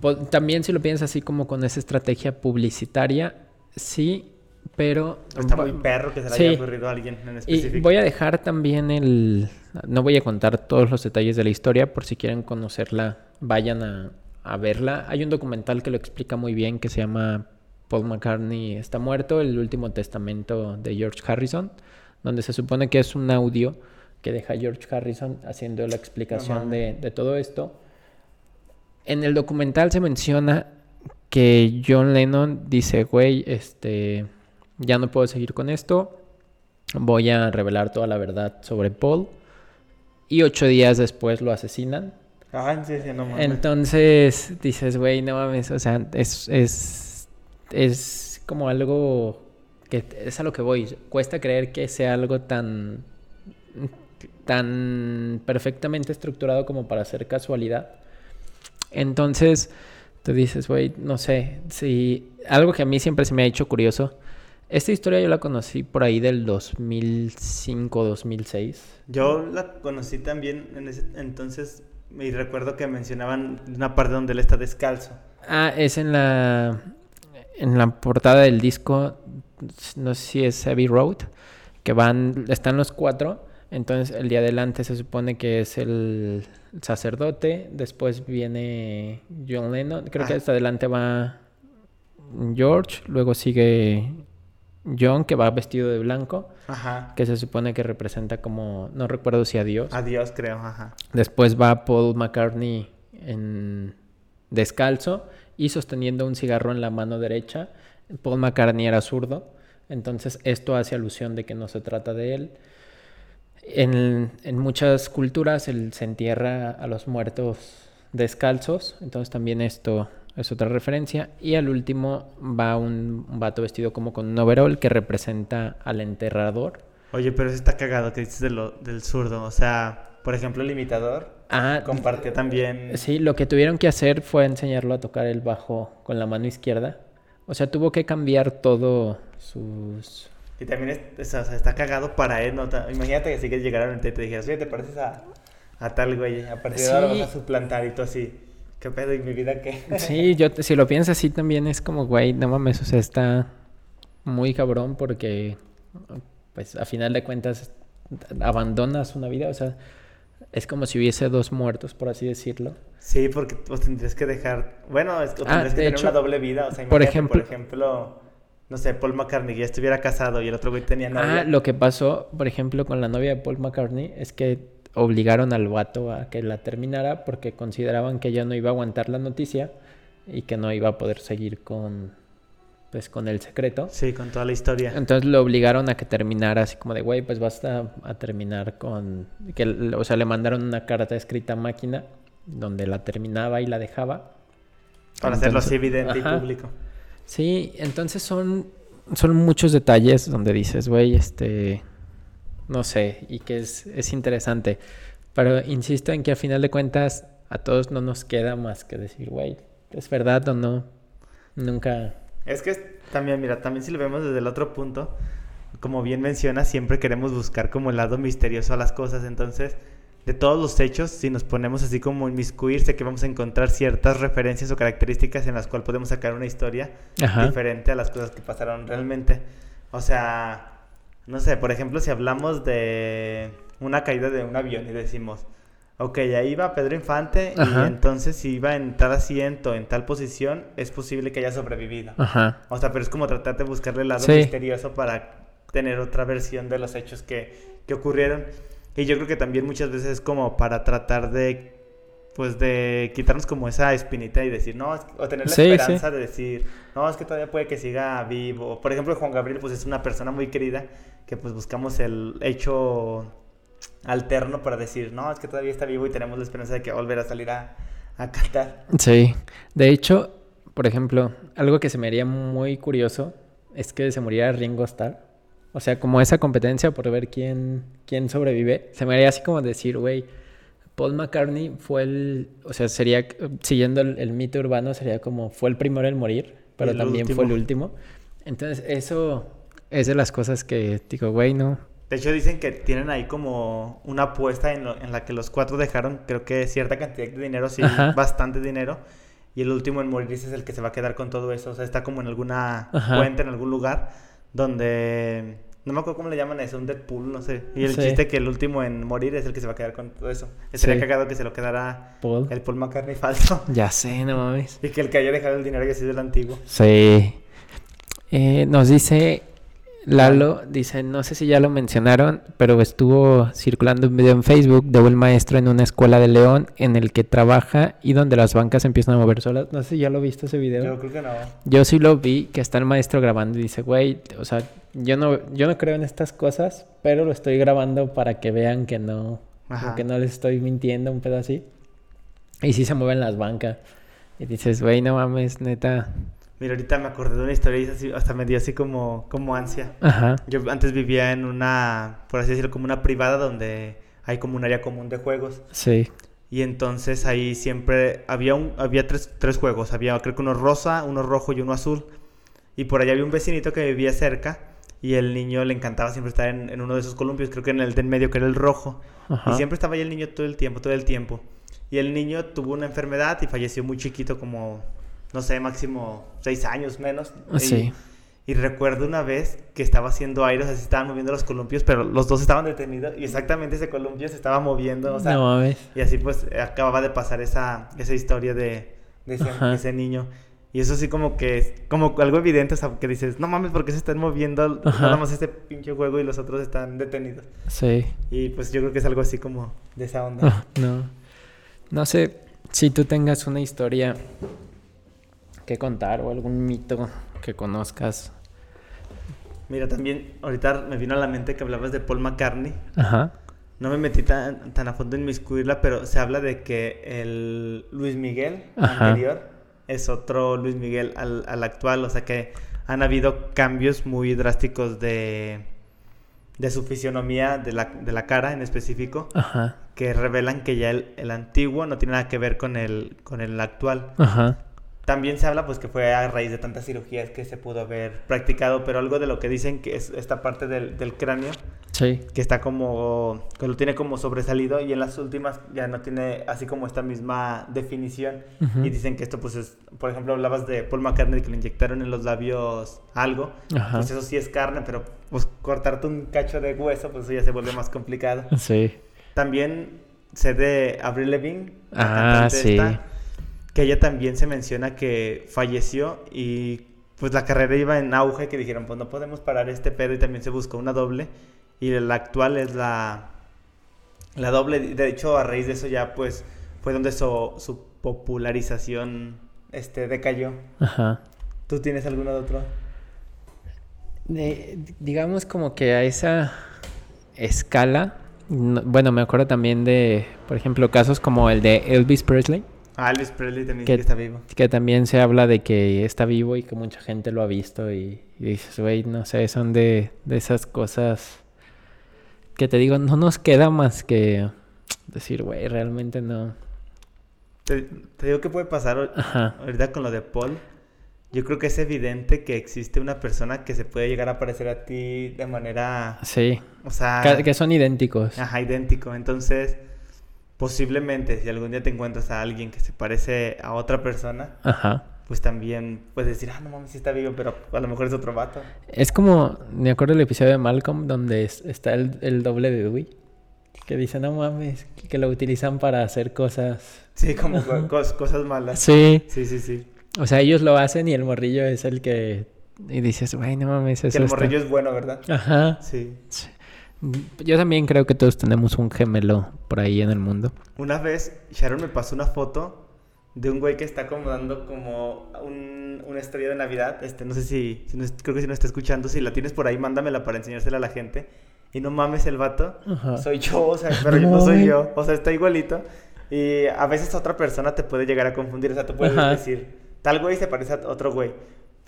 Po- También si lo piensas así como con esa estrategia publicitaria, sí, pero... Está muy perro que se le Sí. haya ocurrido a alguien en y específico. voy a dejar también el... No voy a contar todos los detalles de la historia, por si quieren conocerla, vayan a, a verla. Hay un documental que lo explica muy bien que se llama Paul McCartney está muerto, el último testamento de George Harrison, donde se supone que es un audio que deja George Harrison haciendo la explicación de, de todo esto. En el documental se menciona que John Lennon dice, güey, este, ya no puedo seguir con esto, voy a revelar toda la verdad sobre Paul. Y ocho días después lo asesinan. Ah, sí, sí, no mames. Entonces dices, güey, no mames, o sea, es, es, es como algo que es a lo que voy. Cuesta creer que sea algo tan, tan perfectamente estructurado como para ser casualidad. Entonces, tú dices, güey, no sé, si algo que a mí siempre se me ha hecho curioso. Esta historia yo la conocí por ahí del 2005-2006. Yo la conocí también en ese entonces y recuerdo que mencionaban una parte donde él está descalzo. Ah, es en la en la portada del disco, no sé si es Heavy Road, que van, están los cuatro. Entonces el de adelante se supone que es el sacerdote, después viene John Lennon, creo que Ah. hasta adelante va George, luego sigue John que va vestido de blanco, Ajá. que se supone que representa como, no recuerdo si a Dios. Adiós, creo, ajá. Después va Paul McCartney en descalzo y sosteniendo un cigarro en la mano derecha. Paul McCartney era zurdo, entonces esto hace alusión de que no se trata de él. En, en muchas culturas él se entierra a los muertos descalzos, entonces también esto es otra referencia. Y al último va un, vato vestido como con un overall que representa al enterrador. Oye, pero eso está cagado que dices lo, del zurdo. O sea, por ejemplo, el imitador Ah, compartió también. Sí, lo que tuvieron que hacer fue enseñarlo a tocar el bajo con la mano izquierda. O sea, tuvo que cambiar todo sus... Y también es- es- o sea, está cagado para él. ¿no? Imagínate que si que llegaran y te dijeras, oye, te pareces a, a tal güey. A partir de ahora Sí. vas a suplantar y tú así. ¿Qué pedo? ¿Y mi vida qué? [LAUGHS] Sí, yo si lo piensas así también es como, güey, no mames, o sea, está muy cabrón porque, pues, a final de cuentas, abandonas una vida, o sea, es como si hubiese dos muertos, por así decirlo. Sí, porque pues, tendrías que dejar. Bueno, es, o Ah, tendrías que tener hecho, una doble vida. O sea, por ejemplo- por ejemplo, no sé, Paul McCartney ya estuviera casado y el otro güey tenía novia. Ah, lo que pasó, por ejemplo, con la novia de Paul McCartney es que obligaron al vato a que la terminara porque consideraban que ella no iba a aguantar la noticia y que no iba a poder seguir con pues con el secreto. Sí, con toda la historia. Entonces lo obligaron a que terminara así como de, güey, pues basta a terminar con que o sea, le mandaron una carta escrita a máquina donde la terminaba y la dejaba. Para hacerlo así evidente Ajá. y público. Sí, entonces son, son muchos detalles donde dices, güey, este, no sé, y que es, es interesante. Pero insisto en que al final de cuentas a todos no nos queda más que decir, güey, ¿es verdad o no? Nunca... Es que también, mira, también si lo vemos desde el otro punto, como bien menciona, siempre queremos buscar como el lado misterioso a las cosas. Entonces, de todos los hechos, si nos ponemos así como inmiscuir, sé que vamos a encontrar ciertas referencias o características en las cuales podemos sacar una historia Ajá. diferente a las cosas que pasaron realmente. O sea, no sé, por ejemplo, si hablamos de una caída de un avión y decimos, ok, ahí va Pedro Infante Ajá. y entonces si iba en tal asiento, en tal posición, es posible que haya sobrevivido. Ajá. O sea, pero es como tratar de buscarle el lado Sí. misterioso para tener otra versión de los hechos que, que ocurrieron. Y yo creo que también muchas veces es como para tratar de, pues de quitarnos como esa espinita y decir, no, es que- o tener la Sí, sí. esperanza de decir, no, es que todavía puede que siga vivo. Por ejemplo, Juan Gabriel, pues es una persona muy querida que pues buscamos el hecho alterno para decir, no, es que todavía está vivo y tenemos la esperanza de que volver a salir a, a cantar. Sí, de hecho, por ejemplo, algo que se me haría muy curioso es que se muriera Ringo Starr O sea, como esa competencia por ver quién, quién sobrevive. Se me haría así como decir, güey, Paul McCartney fue el, o sea, sería, siguiendo el, el mito urbano, sería como, fue el primero en morir, pero también fue el último. Entonces, eso es de las cosas que digo, güey, no. De hecho, dicen que tienen ahí como una apuesta en, lo- en la que los cuatro dejaron, creo que cierta cantidad de dinero, sí, Ajá. bastante dinero. Y el último en morir es el que se va a quedar con todo eso. O sea, está como en alguna Ajá. cuenta, en algún lugar, donde... No me acuerdo cómo le llaman eso, un Deadpool, no sé. Y el Sí. chiste que el último en morir es el que se va a quedar con todo eso. Estaría Sí. cagado que se lo quedara Paul. el Paul McCartney falso. [LAUGHS] Ya sé, no mames. Y que el que haya dejado el dinero haya sido el antiguo. Sí. Eh, nos dice Lalo, dice, no sé si ya lo mencionaron, pero estuvo circulando un video en Facebook de un maestro en una escuela de León en el que trabaja y donde las bancas empiezan a mover solas. No sé si ya lo viste ese video. Yo creo que no. Yo sí lo vi, que está el maestro grabando y dice, güey, o sea, yo no, yo no creo en estas cosas, pero lo estoy grabando para que vean que no, que no les estoy mintiendo, un pedo así. Y sí se mueven las bancas. Y dices, güey, no mames, neta. Mira, ahorita me acordé de una historia y así- hasta me dio así como, como ansia. Ajá. Yo antes vivía en una, por así decirlo, como una privada donde hay como un área común de juegos. Sí. Y entonces ahí siempre había un, había tres, tres juegos. Había creo que uno rosa, uno rojo y uno azul. Y por allá había un vecinito que vivía cerca. Y el niño le encantaba siempre estar en, en uno de esos columpios. Creo que en el de en medio que era el rojo. Ajá. Y siempre estaba ahí el niño todo el tiempo, todo el tiempo. Y el niño tuvo una enfermedad y falleció muy chiquito, como, no sé, máximo seis años menos. Y- Sí. y recuerdo una vez que estaba haciendo aire, o sea, se estaban moviendo los columpios, pero los dos estaban detenidos y exactamente ese columpio se estaba moviendo, o sea, no mames. y así pues acababa de pasar esa, esa historia de, de ese, niño. Y eso sí como que es como algo evidente, o sea, que dices, no mames, ¿por qué se están moviendo Ajá. nada más este pinche juego y los otros están detenidos? Sí. Y pues yo creo que es algo así como de esa onda. Ah, [LAUGHS] no. No sé si tú tengas una historia que contar o algún mito que conozcas. Mira, también ahorita me vino a la mente que hablabas de Paul McCartney. Ajá. No me metí tan, tan a fondo en inmiscuirla, pero se habla de que el Luis Miguel Ajá. anterior es otro Luis Miguel al, al actual. O sea que han habido cambios muy drásticos de, de su fisionomía, de la, de la cara en específico, Ajá. que revelan que ya el, el antiguo no tiene nada que ver con el, con el actual. Ajá. También se habla pues que fue a raíz de tantas cirugías que se pudo haber practicado, pero algo de lo que dicen que es esta parte del, del cráneo Sí. que está como que lo tiene como sobresalido y en las últimas ya no tiene así como esta misma definición Ujú. y dicen que esto pues es por ejemplo hablabas de Paul McCartney que le inyectaron en los labios algo Ajá. pues eso sí es carne pero pues cortarte un cacho de hueso pues eso ya se vuelve más complicado Sí. también sé de Avril Lavigne la Ah, sí. esta, que ella también se menciona que falleció y pues la carrera iba en auge que dijeron pues no podemos parar este pedo y también se buscó una doble y la actual es la la doble de hecho a raíz de eso ya pues fue donde su, su popularización este decayó Ajá. ¿tú tienes alguno de otro? De- digamos como que a esa escala, no- bueno, me acuerdo también de, por ejemplo, casos como el de Elvis Presley, Ah, Elvis Presley también ¿Qué- sí que está vivo que también se habla de que está vivo y que mucha gente lo ha visto y, y dices, güey, no sé, son de, de esas cosas que te digo, no nos queda más que decir, güey, realmente no. te, te digo que puede pasar Ajá. ahorita con lo de Paul yo creo que es evidente que existe una persona que se puede llegar a parecer a ti de manera Sí, o sea ca- que son idénticos. Ajá, idéntico. Entonces, posiblemente, si algún día te encuentras a alguien que se parece a otra persona, Ajá. pues también puedes decir, ah, no mames, sí está vivo, pero a lo mejor es otro vato. Es como, me acuerdo el episodio de Malcolm donde es- está el, el doble de Dewey. Que dice, no mames, que, lo utilizan para hacer cosas. Sí, como [LAUGHS] co- cos- cosas malas. Sí. Sí, sí, sí. O sea, ellos lo hacen y el morrillo es el que... Y dices, güey, no mames, eso Que el está-". morrillo es bueno, ¿verdad? Ajá. Sí. Sí. Yo también creo que todos tenemos un gemelo por ahí en el mundo. Una vez, Sharon me pasó una foto de un güey que está como dando como un, una estrella de Navidad. Este, no sé si, no creo que si no está escuchando, si la tienes por ahí, mándamela para enseñársela a la gente. Y no mames, el vato Ajá. soy yo, o sea, pero yo no soy yo. O sea, está igualito. Y a veces otra persona te puede llegar a confundir. O sea, tú puedes Ajá. decir, tal güey se parece a otro güey.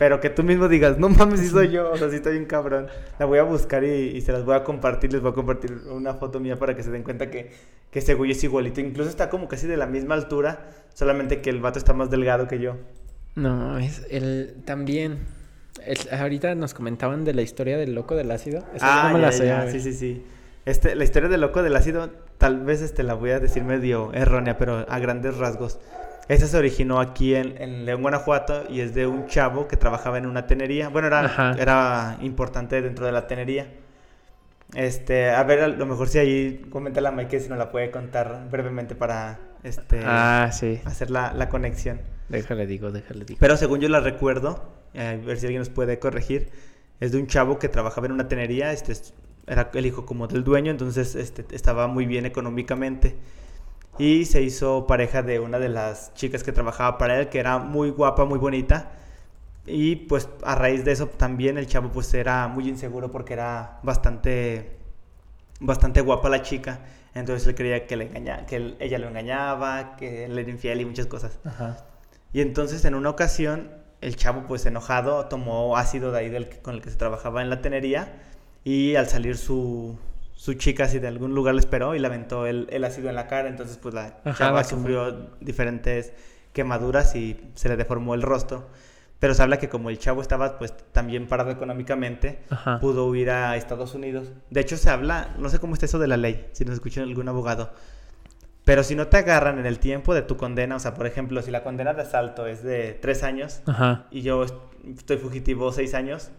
Pero que tú mismo digas, no mames, si soy yo, o sea, si estoy un cabrón. La voy a buscar y, y se las voy a compartir. Les voy a compartir una foto mía para que se den cuenta que, que ese güey es igualito. Incluso está como casi de la misma altura, solamente que el vato está más delgado que yo. No, es el también. el- ahorita nos comentaban de la historia del loco del ácido. Esa Ah, no me la ya, sé, ya, sí, sí, sí. Este, la historia del loco del ácido, tal vez este, la voy a decir medio errónea, pero a grandes rasgos. Esa se originó aquí en, en León, Guanajuato, y es de un chavo que trabajaba en una tenería. Bueno, era, Ajá. era importante dentro de la tenería. Este, a ver, a lo mejor si ahí comenta la Mike si nos la puede contar brevemente para este, Ah, sí. hacer la, la conexión. Déjale digo, déjale digo. Pero según yo la recuerdo, eh, a ver si alguien nos puede corregir, es de un chavo que trabajaba en una tenería, este es- era el hijo como del dueño, entonces este, estaba muy bien económicamente. Y se hizo pareja de una de las chicas que trabajaba para él, que era muy guapa, muy bonita. Y pues a raíz de eso también el chavo pues era muy inseguro porque era bastante, bastante guapa la chica. Entonces él creía que, le engaña, que él- ella lo engañaba, que él era infiel y muchas cosas. Ajá. Y entonces en una ocasión el chavo pues enojado tomó ácido de ahí del, con el que se trabajaba en la tenería y al salir su, su chica así de algún lugar le esperó y le aventó el, el ácido en la cara. Entonces pues la Ajá, chava sufrió diferentes quemaduras y se le deformó el rostro. Pero se habla que como el chavo estaba pues también parado económicamente, Ajá. pudo huir a Estados Unidos. De hecho se habla, no sé cómo está eso de la ley, si nos escuchan algún abogado. Pero si no te agarran en el tiempo de tu condena, o sea, por ejemplo, si la condena de asalto es de tres años Ajá. y yo est- estoy fugitivo seis años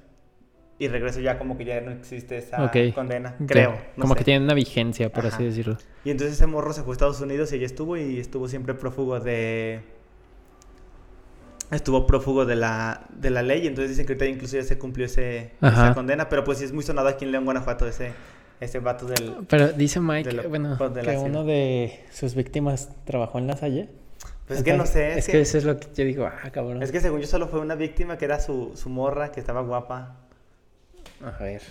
y regreso ya como que ya no existe esa condena, creo. no Como sé. que tienen una vigencia, por Ajá. así decirlo. Y entonces ese morro se fue a Estados Unidos y allí estuvo y estuvo siempre prófugo de... Estuvo prófugo de la, de la ley y entonces dicen que ahorita incluso ya se cumplió ese, Ajá. esa condena, pero pues sí es muy sonado aquí en León, Guanajuato, ese, ese vato del... Pero dice Mike, De lo- bueno, de que uno de sus víctimas trabajó en la Salle. Pues es que no sé, Es que eso es lo que yo digo, ah, cabrón. Es que según yo solo fue una víctima que era su, su morra, que estaba guapa. A ver.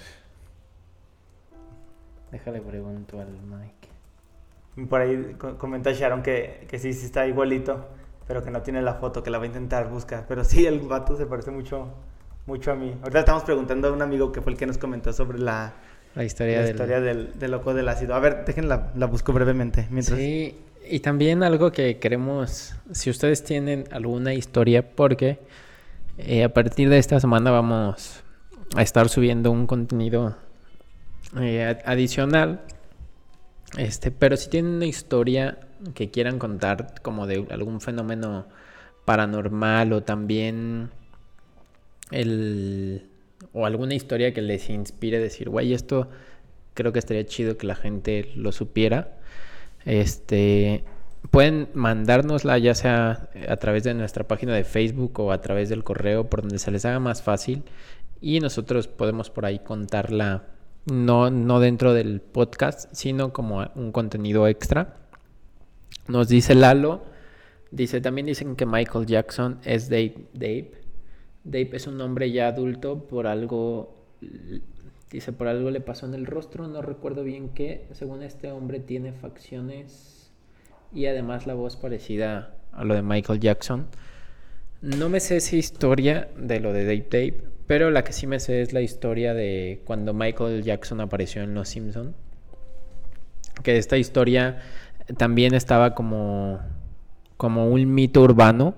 Déjale pregunto al Mike. Por ahí co- comenta Sharon que, que sí, sí está igualito, pero que no tiene la foto, que la va a intentar buscar. Pero sí, el vato se parece mucho, mucho a mí. Ahorita estamos preguntando a un amigo que fue el que nos comentó sobre la, La historia la del... historia del, del loco del ácido. A ver, déjenla, la busco brevemente. Mientras... Sí, y también algo que queremos, si ustedes tienen alguna historia, porque eh, a partir de esta semana vamos a estar subiendo un contenido eh, ad- adicional. Este, pero si tienen una historia que quieran contar como de algún fenómeno paranormal o también el o alguna historia que les inspire a decir, güey, esto creo que estaría chido que la gente lo supiera. Este, pueden mandárnosla ya sea a través de nuestra página de Facebook o a través del correo por donde se les haga más fácil y nosotros podemos por ahí contarla no, no dentro del podcast, sino como un contenido extra. Nos dice Lalo, dice, también dicen que Michael Jackson es Dave. Dave. Dave es un hombre ya adulto por algo, dice, por algo le pasó en el rostro, no recuerdo bien qué. Según este hombre tiene facciones y además la voz parecida a lo de Michael Jackson. No me sé esa historia de lo de Dave Dave, pero la que sí me sé es la historia de cuando Michael Jackson apareció en Los Simpson. Que esta historia también estaba como como un mito urbano.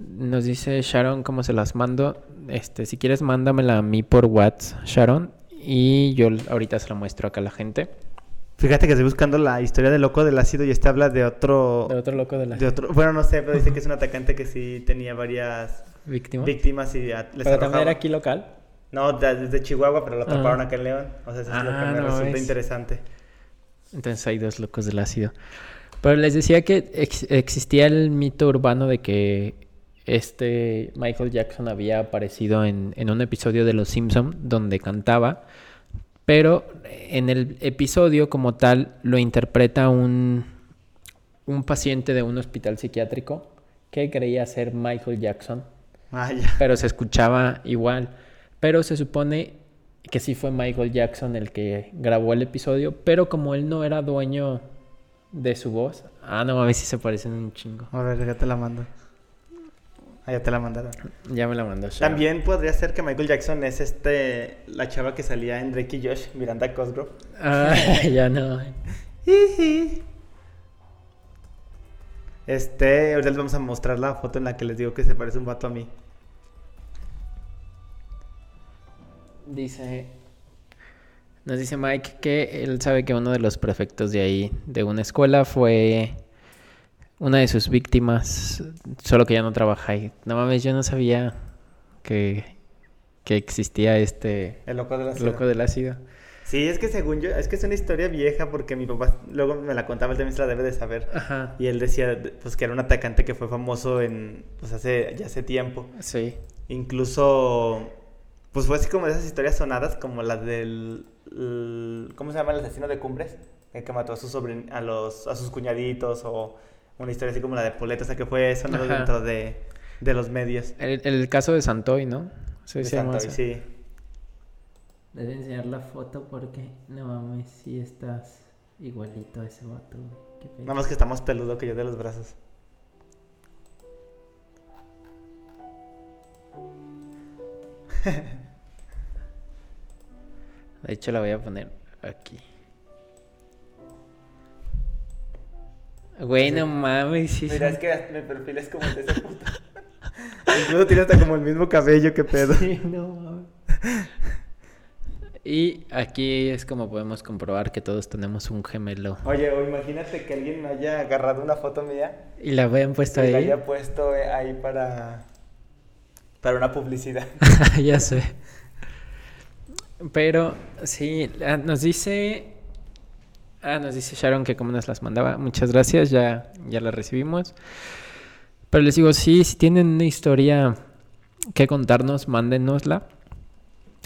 Nos dice Sharon cómo se las mando. Este, si quieres mándamela a mí por WhatsApp, Sharon, y yo ahorita se la muestro acá a la gente. Fíjate que estoy buscando la historia del loco del ácido y este habla de otro... De otro loco de la de otro bueno, no sé, pero dice que es un [LAUGHS] atacante que sí tenía varias víctima. víctimas y a- les Pero también era aquí local. No, de- desde Chihuahua, pero lo atraparon Ah. acá en León. O sea, eso es lo que Ah, me no resulta ves. interesante. Entonces hay dos locos del ácido. Pero les decía que ex- existía el mito urbano de que este Michael Jackson había aparecido en, en un episodio de Los Simpson donde cantaba, pero en el episodio como tal lo interpreta un, un paciente de un hospital psiquiátrico que creía ser Michael Jackson, Ah, ya. pero se escuchaba igual. Pero se supone que sí fue Michael Jackson el que grabó el episodio, pero como él no era dueño de su voz, ah, no, a ver si se parecen un chingo. A ver, déjate la mando. Ah, ya te la mandaron. Ya me la mandó Sharon. También podría ser que Michael Jackson es este la chava que salía en Drake y Josh, Miranda Cosgrove. Ah, [LAUGHS] ya no. Este, ahorita les vamos a mostrar la foto en la que les digo que se parece un vato a mí. Dice. Nos dice Mike que él sabe que uno de los prefectos de ahí, de una escuela, fue una de sus víctimas, solo que ya no trabaja ahí. No mames, yo no sabía que, que existía este El loco de la ciudad. loco del ácido. Sí, es que según yo, es que es una historia vieja porque mi papá luego me la contaba, él también se la debe de saber. Ajá. Y él decía pues que era un atacante que fue famoso en pues hace ya hace tiempo. Sí. Incluso pues fue así como de esas historias sonadas como la del el- ¿cómo se llama el asesino de Cumbres? El que mató a sus sobrin a los a sus cuñaditos o una historia así como la de Poleta, o sea que fue sonado Ajá. dentro de, de los medios. El, el caso de Santoy, ¿no? Sí, de llama Santoy, sí. Debe enseñar la foto porque no mames, si estás igualito a ese vato. Nada más que está más peludo que yo de los brazos. [LAUGHS] De hecho, la voy a poner aquí. Güey, no mames, sí. Mira, es que mi perfil es como el de ese puto. [LAUGHS] Incluso tiene hasta como el mismo cabello, que pedo. Sí, no mames. Y aquí es como podemos comprobar que todos tenemos un gemelo. Oye, o imagínate que alguien me haya agarrado una foto mía Y la habían y puesto la ahí. haya puesto eh, ahí para para una publicidad. [LAUGHS] ya sé. Pero sí, ah, nos dice. Ah, nos dice Sharon que como nos las mandaba. Muchas gracias, ya, ya las recibimos. Pero les digo, sí, si tienen una historia que contarnos, mándenosla.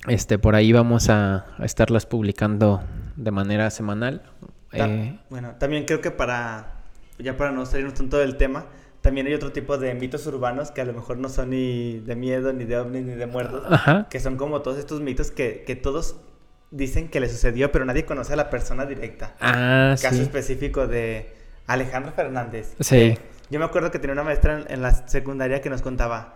Este, por ahí vamos a, a estarlas publicando de manera semanal. Ta- Eh, Bueno, también creo que para ya para no salirnos tanto del tema, también hay otro tipo de mitos urbanos que a lo mejor no son ni de miedo, ni de ovnis, ni de muertos, ajá. que son como todos estos mitos que, que todos dicen que le sucedió, pero nadie conoce a la persona directa. Ah, caso sí. específico de Alejandro Fernández. Sí. Yo me acuerdo que tenía una maestra en, en la secundaria que nos contaba,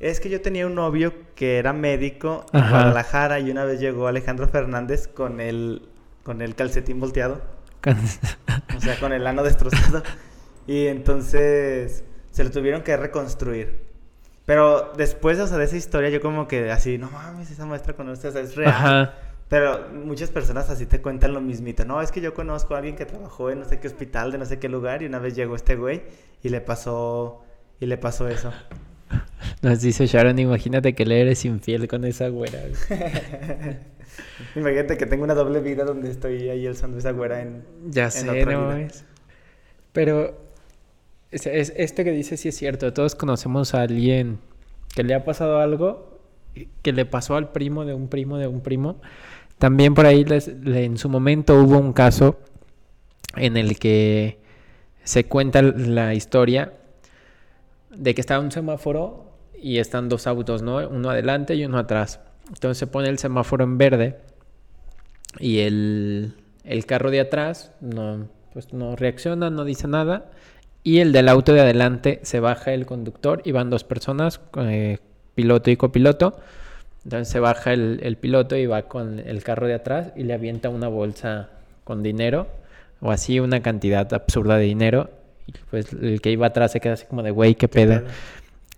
es que yo tenía un novio que era médico en Ajá. Guadalajara y una vez llegó Alejandro Fernández con el, con el calcetín volteado, [LAUGHS] o sea, con el ano destrozado. Y entonces se lo tuvieron que reconstruir. Pero después, o sea, de esa historia, yo como que así, no mames, esa maestra conoce, o sea, es real. Ajá. Pero muchas personas así te cuentan lo mismito. No, es que yo conozco a alguien que trabajó en no sé qué hospital, de no sé qué lugar, y una vez llegó este güey y le pasó, y le pasó eso. [LAUGHS] Nos dice Sharon, imagínate que le eres infiel con esa güera. [LAUGHS] Imagínate que tengo una doble vida donde estoy ahí alzando esa güera en... Ya en sé, otra no vida. Pero es, es- esto que dice sí es cierto. Todos conocemos a alguien que le ha pasado algo, que le pasó al primo de un primo de un primo. También por ahí le- en su momento hubo un caso en el que se cuenta la historia de que está un semáforo y están dos autos, ¿no? Uno adelante y uno atrás. Entonces se pone el semáforo en verde y el, el carro de atrás no, pues no reacciona, no dice nada. Y el del auto de adelante se baja el conductor y van dos personas, eh, piloto y copiloto. Entonces se baja el, el piloto y va con el carro de atrás y le avienta una bolsa con dinero o así una cantidad absurda de dinero. Y pues el que iba atrás se queda así como de, güey, qué pedo. pedo?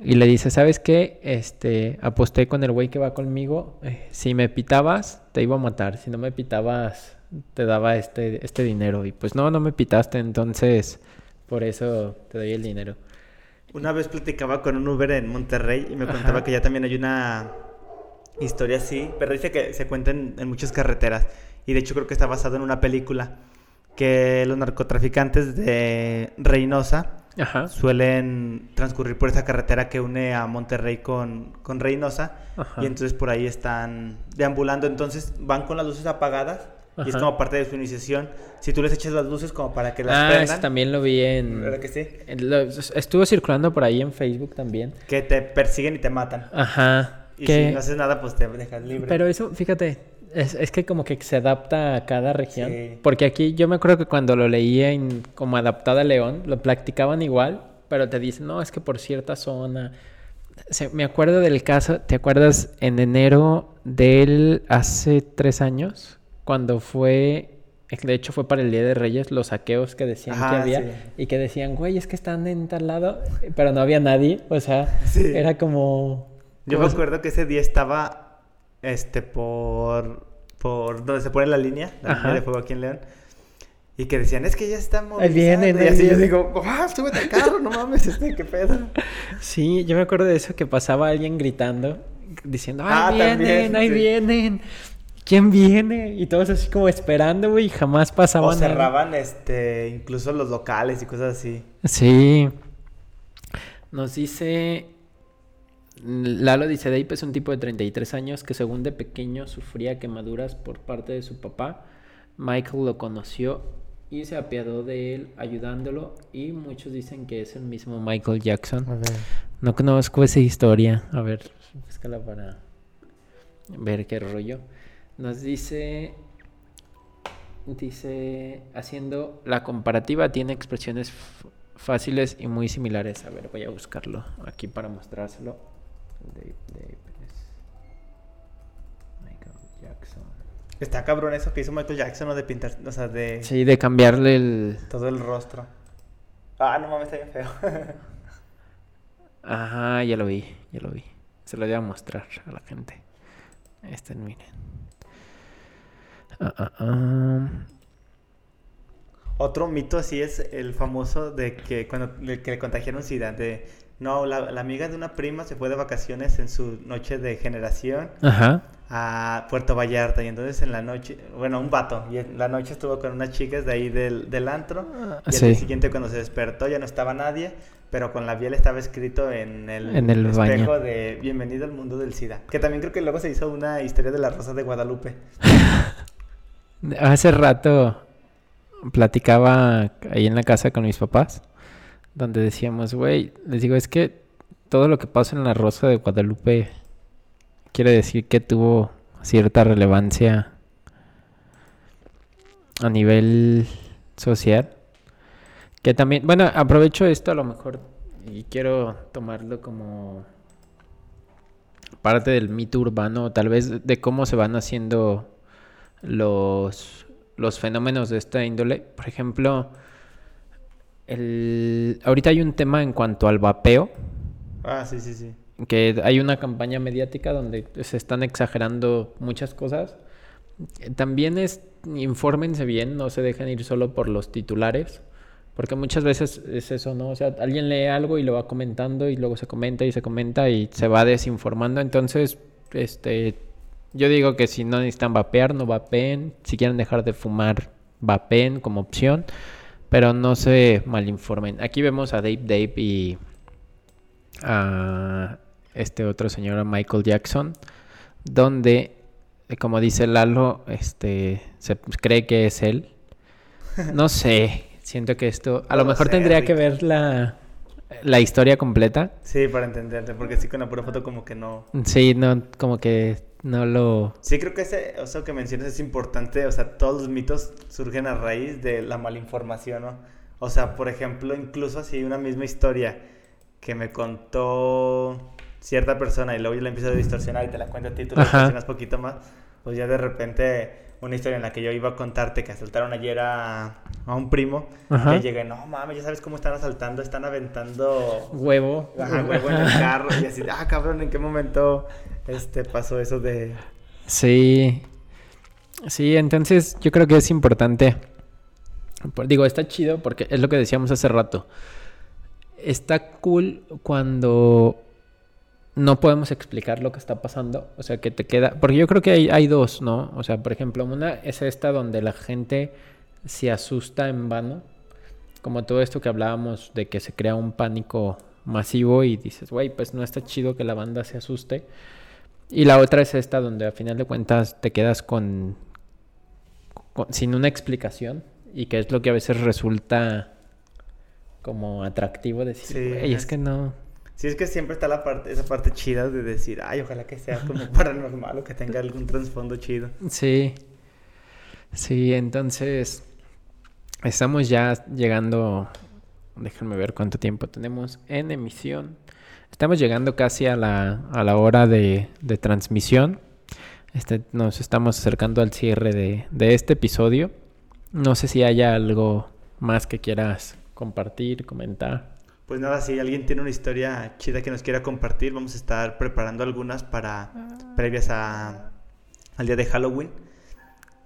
Y le dice, ¿sabes qué? Este, aposté con el güey que va conmigo. eh, si me pitabas, te iba a matar. Si no me pitabas, te daba este, este dinero. Y pues no, no me pitaste, entonces por eso te doy el dinero. Una vez platicaba con un Uber en Monterrey y me contaba Ajá. que ya también hay una historia así, pero dice que se cuenta en, en muchas carreteras. Y de hecho creo que está basado en una película que los narcotraficantes de Reynosa Ajá. suelen transcurrir por esa carretera que une a Monterrey con, con Reynosa Ajá. y entonces por ahí están deambulando, entonces van con las luces apagadas y es Ajá. como parte de su iniciación. Si tú les echas las luces como para que las Ah, prendan, eso también lo vi en... ¿verdad que sí? en lo- estuvo circulando por ahí en Facebook también. Que te persiguen y te matan. Ajá. Y que- si no haces nada, pues te dejas libre. Pero eso, fíjate, es, es que como que se adapta a cada región. Sí. Porque aquí yo me acuerdo que cuando lo leía en, como adaptada a León, lo practicaban igual, pero te dicen, no, es que por cierta zona se- me acuerdo del caso, ¿te acuerdas en enero del hace tres años? Cuando fue, de hecho fue para el Día de Reyes, los saqueos que decían que Ajá, había sí. y que decían, güey, es que están en tal lado, pero no había nadie, o sea, Sí. era como... Yo me acuerdo que ese día estaba este por por donde se pone la línea, la Ajá. línea de fuego aquí en León. Y que decían, es que ya están Ahí vienen, movilizando", Y así yo digo, ¡ah, súbete al carro! No mames, este, qué pedo. Sí, yo me acuerdo de eso que pasaba alguien gritando, diciendo, ¡ay, Ah, vienen, también, ahí sí. vienen! ¿Quién viene? Y todos así como esperando, güey, y jamás pasaba O nada. cerraban este, incluso los locales y cosas así. Sí. Nos dice. Lalo dice: Dave es un tipo de 33 años que, según de pequeño, sufría quemaduras por parte de su papá. Michael lo conoció y se apiadó de él, ayudándolo. Y muchos dicen que es el mismo Michael Jackson. No conozco esa historia. A ver, búscala para ver qué rollo. Nos dice. Dice. Haciendo la comparativa, tiene expresiones fáciles y muy similares. A ver, voy a buscarlo aquí para mostrárselo. Dave, Dave es Michael Jackson. Está cabrón eso que hizo Michael Jackson, ¿no? De pintar, o sea, de Sí, de cambiarle el. todo el rostro. Ah, no mames, está bien feo. [LAUGHS] Ajá, ya lo vi, ya lo vi. Se lo voy a mostrar a la gente. Este, miren. Ah, ah, ah. Otro mito así es el famoso de que cuando le, que le contagiaron SIDA, de no, la, la amiga de una prima se fue de vacaciones en su noche de generación Ajá. a Puerto Vallarta y entonces en la noche, bueno, un vato, y en la noche estuvo con unas chicas de ahí del, del antro y al sí. día siguiente cuando se despertó ya no estaba nadie, pero con la biel estaba escrito en el, En el espejo baño. de Bienvenido al mundo del SIDA, que también creo que luego se hizo una historia de la Rosa de Guadalupe. [LAUGHS] Hace rato platicaba ahí en la casa con mis papás, donde decíamos, güey, les digo, es que todo lo que pasa en la Rosa de Guadalupe quiere decir que tuvo cierta relevancia a nivel social. Que también, bueno, aprovecho esto a lo mejor y quiero tomarlo como parte del mito urbano, tal vez de cómo se van haciendo los, los fenómenos de esta índole. Por ejemplo, el, ahorita hay un tema en cuanto al vapeo, Ah, sí, sí, sí. que hay una campaña mediática donde se están exagerando muchas cosas. También es, infórmense bien, no se dejen ir solo por los titulares, porque muchas veces es eso, ¿no? O sea, alguien lee algo y lo va comentando y luego se comenta y se comenta y se va desinformando. Entonces, este, yo digo que si no necesitan vapear, no vapeen. Si quieren dejar de fumar, vapeen como opción, pero no se malinformen. Aquí vemos a Dave Dave y a este otro señor, a Michael Jackson, donde, eh, como dice Lalo, este, se cree que es él. No sé, siento que esto, a lo mejor tendría que ver la, la historia completa. Sí, para entenderte, porque sí con la pura foto como que no... Sí, no, como que no lo... Sí, creo que ese, eso que mencionas es importante, o sea, todos los mitos surgen a raíz de la malinformación, ¿no? O sea, por ejemplo, incluso así una misma historia que me contó cierta persona y luego yo la empiezo a distorsionar y te la cuento a ti, tú la distorsionas poquito más, pues ya de repente una historia en la que yo iba a contarte que asaltaron ayer a, a un primo, Ajá. que llegué, no mames, ya sabes cómo están asaltando, están aventando Huevo. ajá, huevo en el carro y así, ah, cabrón, ¿en qué momento este pasó eso de... Sí. Sí, entonces yo creo que es importante. Por- Digo, está chido porque es lo que decíamos hace rato. Está cool cuando no podemos explicar lo que está pasando. O sea, que te queda. Porque yo creo que hay, hay dos, ¿no? O sea, por ejemplo, una es esta donde la gente se asusta en vano. Como todo esto que hablábamos de que se crea un pánico masivo y dices, güey, pues no está chido que la banda se asuste. Y la otra es esta donde a final de cuentas te quedas con, con- sin una explicación y que es lo que a veces resulta como atractivo decir, Sí, "Güey, es es- que no. Sí, es que siempre está la parte, esa parte chida de decir, ay, ojalá que sea como [LAUGHS] paranormal o que tenga algún trasfondo chido. Sí. Sí, entonces estamos ya llegando, déjenme ver cuánto tiempo tenemos en emisión. Estamos llegando casi a la, a la hora de, de transmisión. Este, nos estamos acercando al cierre de, de este episodio. No sé si haya algo más que quieras compartir, comentar. Pues nada, si alguien tiene una historia chida que nos quiera compartir, vamos a estar preparando algunas para previas a, al día de Halloween.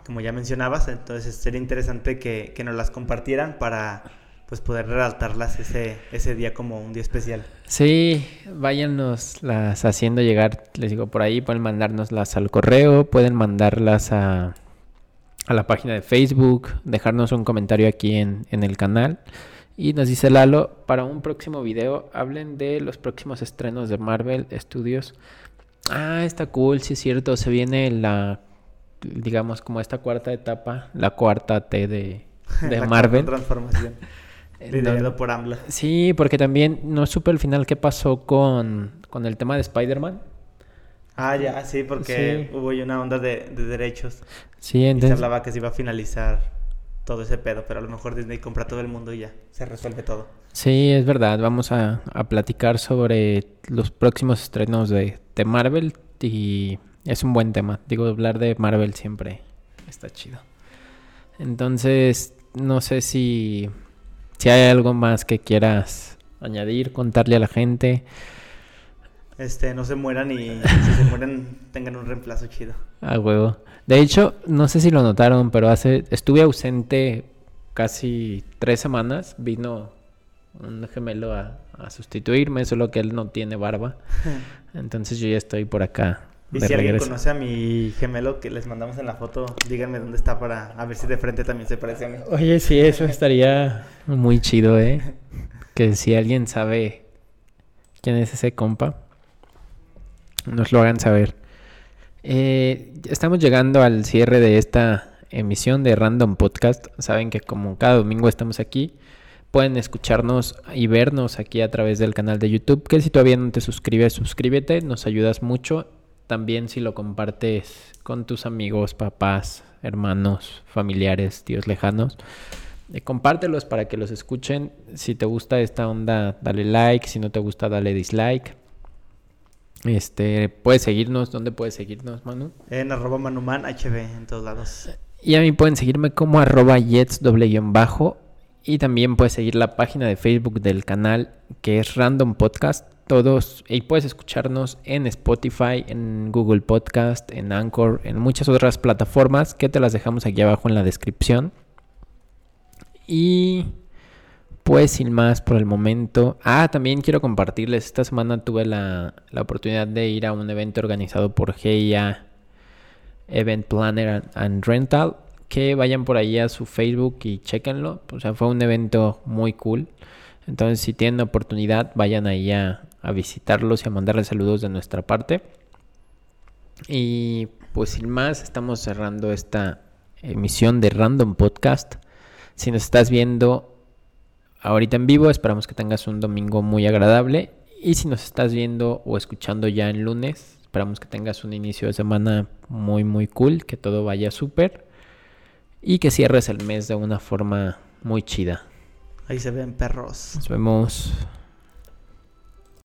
Como ya mencionabas, entonces sería interesante que, que nos las compartieran para pues poder resaltarlas ese, ese día como un día especial. Sí, váyanos las haciendo llegar, les digo, por ahí pueden mandárnoslas al correo, pueden mandarlas a, a la página de Facebook, dejarnos un comentario aquí en, en el canal. Y nos dice Lalo, para un próximo video hablen de los próximos estrenos de Marvel Studios. Ah, está cool, sí es cierto, se viene la, digamos, como esta cuarta etapa, la cuarta T de, [LAUGHS] de La Marvel. transformación. [LAUGHS] Liderado por AMLO. Sí, porque también no supe al final qué pasó con, con el tema de Spider-Man. Ah, ya, sí, porque Sí. hubo una onda de, de derechos. Sí, Y se entonces... hablaba que se iba a finalizar todo ese pedo, pero a lo mejor Disney compra todo el mundo y ya, se resuelve todo. Sí, es verdad. Vamos a, a platicar sobre los próximos estrenos de, de Marvel y es un buen tema. Digo, hablar de Marvel siempre está chido. Entonces, no sé si, si hay algo más que quieras añadir, contarle a la gente. Este, no se mueran y [LAUGHS] si se mueren tengan un reemplazo chido. A huevo. De hecho, no sé si lo notaron, pero hace estuve ausente casi tres semanas. Vino un gemelo a, a sustituirme, solo que él no tiene barba. [LAUGHS] Entonces yo ya estoy por acá. Y si alguien conoce a mi gemelo que les mandamos en la foto, díganme dónde está para a ver si de frente también se parece a mí. Oye, sí, eso estaría muy chido, ¿eh? [LAUGHS] Que si alguien sabe quién es ese compa, nos lo hagan saber. Eh, estamos llegando al cierre de esta emisión de Random Podcast. Saben que como cada domingo estamos aquí, pueden escucharnos y vernos aquí a través del canal de YouTube. Que si todavía no te suscribes, suscríbete, nos ayudas mucho. También si lo compartes con tus amigos, papás, hermanos, familiares, tíos lejanos. Eh, compártelos para que los escuchen. Si te gusta esta onda, dale like. Si no te gusta, dale dislike. Este, puedes seguirnos. ¿Dónde puedes seguirnos, Manu? En arroba manuman HB en todos lados. Y a mí pueden seguirme como arroba jets doble guion bajo. Y también puedes seguir la página de Facebook del canal que es Random Podcast. Todos, y puedes escucharnos en Spotify, en Google Podcast, en Anchor, en muchas otras plataformas que te las dejamos aquí abajo en la descripción. Y pues sin más por el momento. Ah, también quiero compartirles. Esta semana tuve la, la oportunidad de ir a un evento organizado por GIA Event Planner and, and Rental. Que vayan por ahí a su Facebook y chequenlo. O sea, fue un evento muy cool. Entonces, si tienen oportunidad, vayan ahí a, a visitarlos y a mandarles saludos de nuestra parte. Y pues sin más, estamos cerrando esta emisión de Random Podcast. Si nos estás viendo ahorita en vivo, esperamos que tengas un domingo muy agradable. Y si nos estás viendo o escuchando ya en lunes, esperamos que tengas un inicio de semana muy, muy cool, que todo vaya súper. Y que cierres el mes de una forma muy chida. Ahí se ven perros. Nos vemos.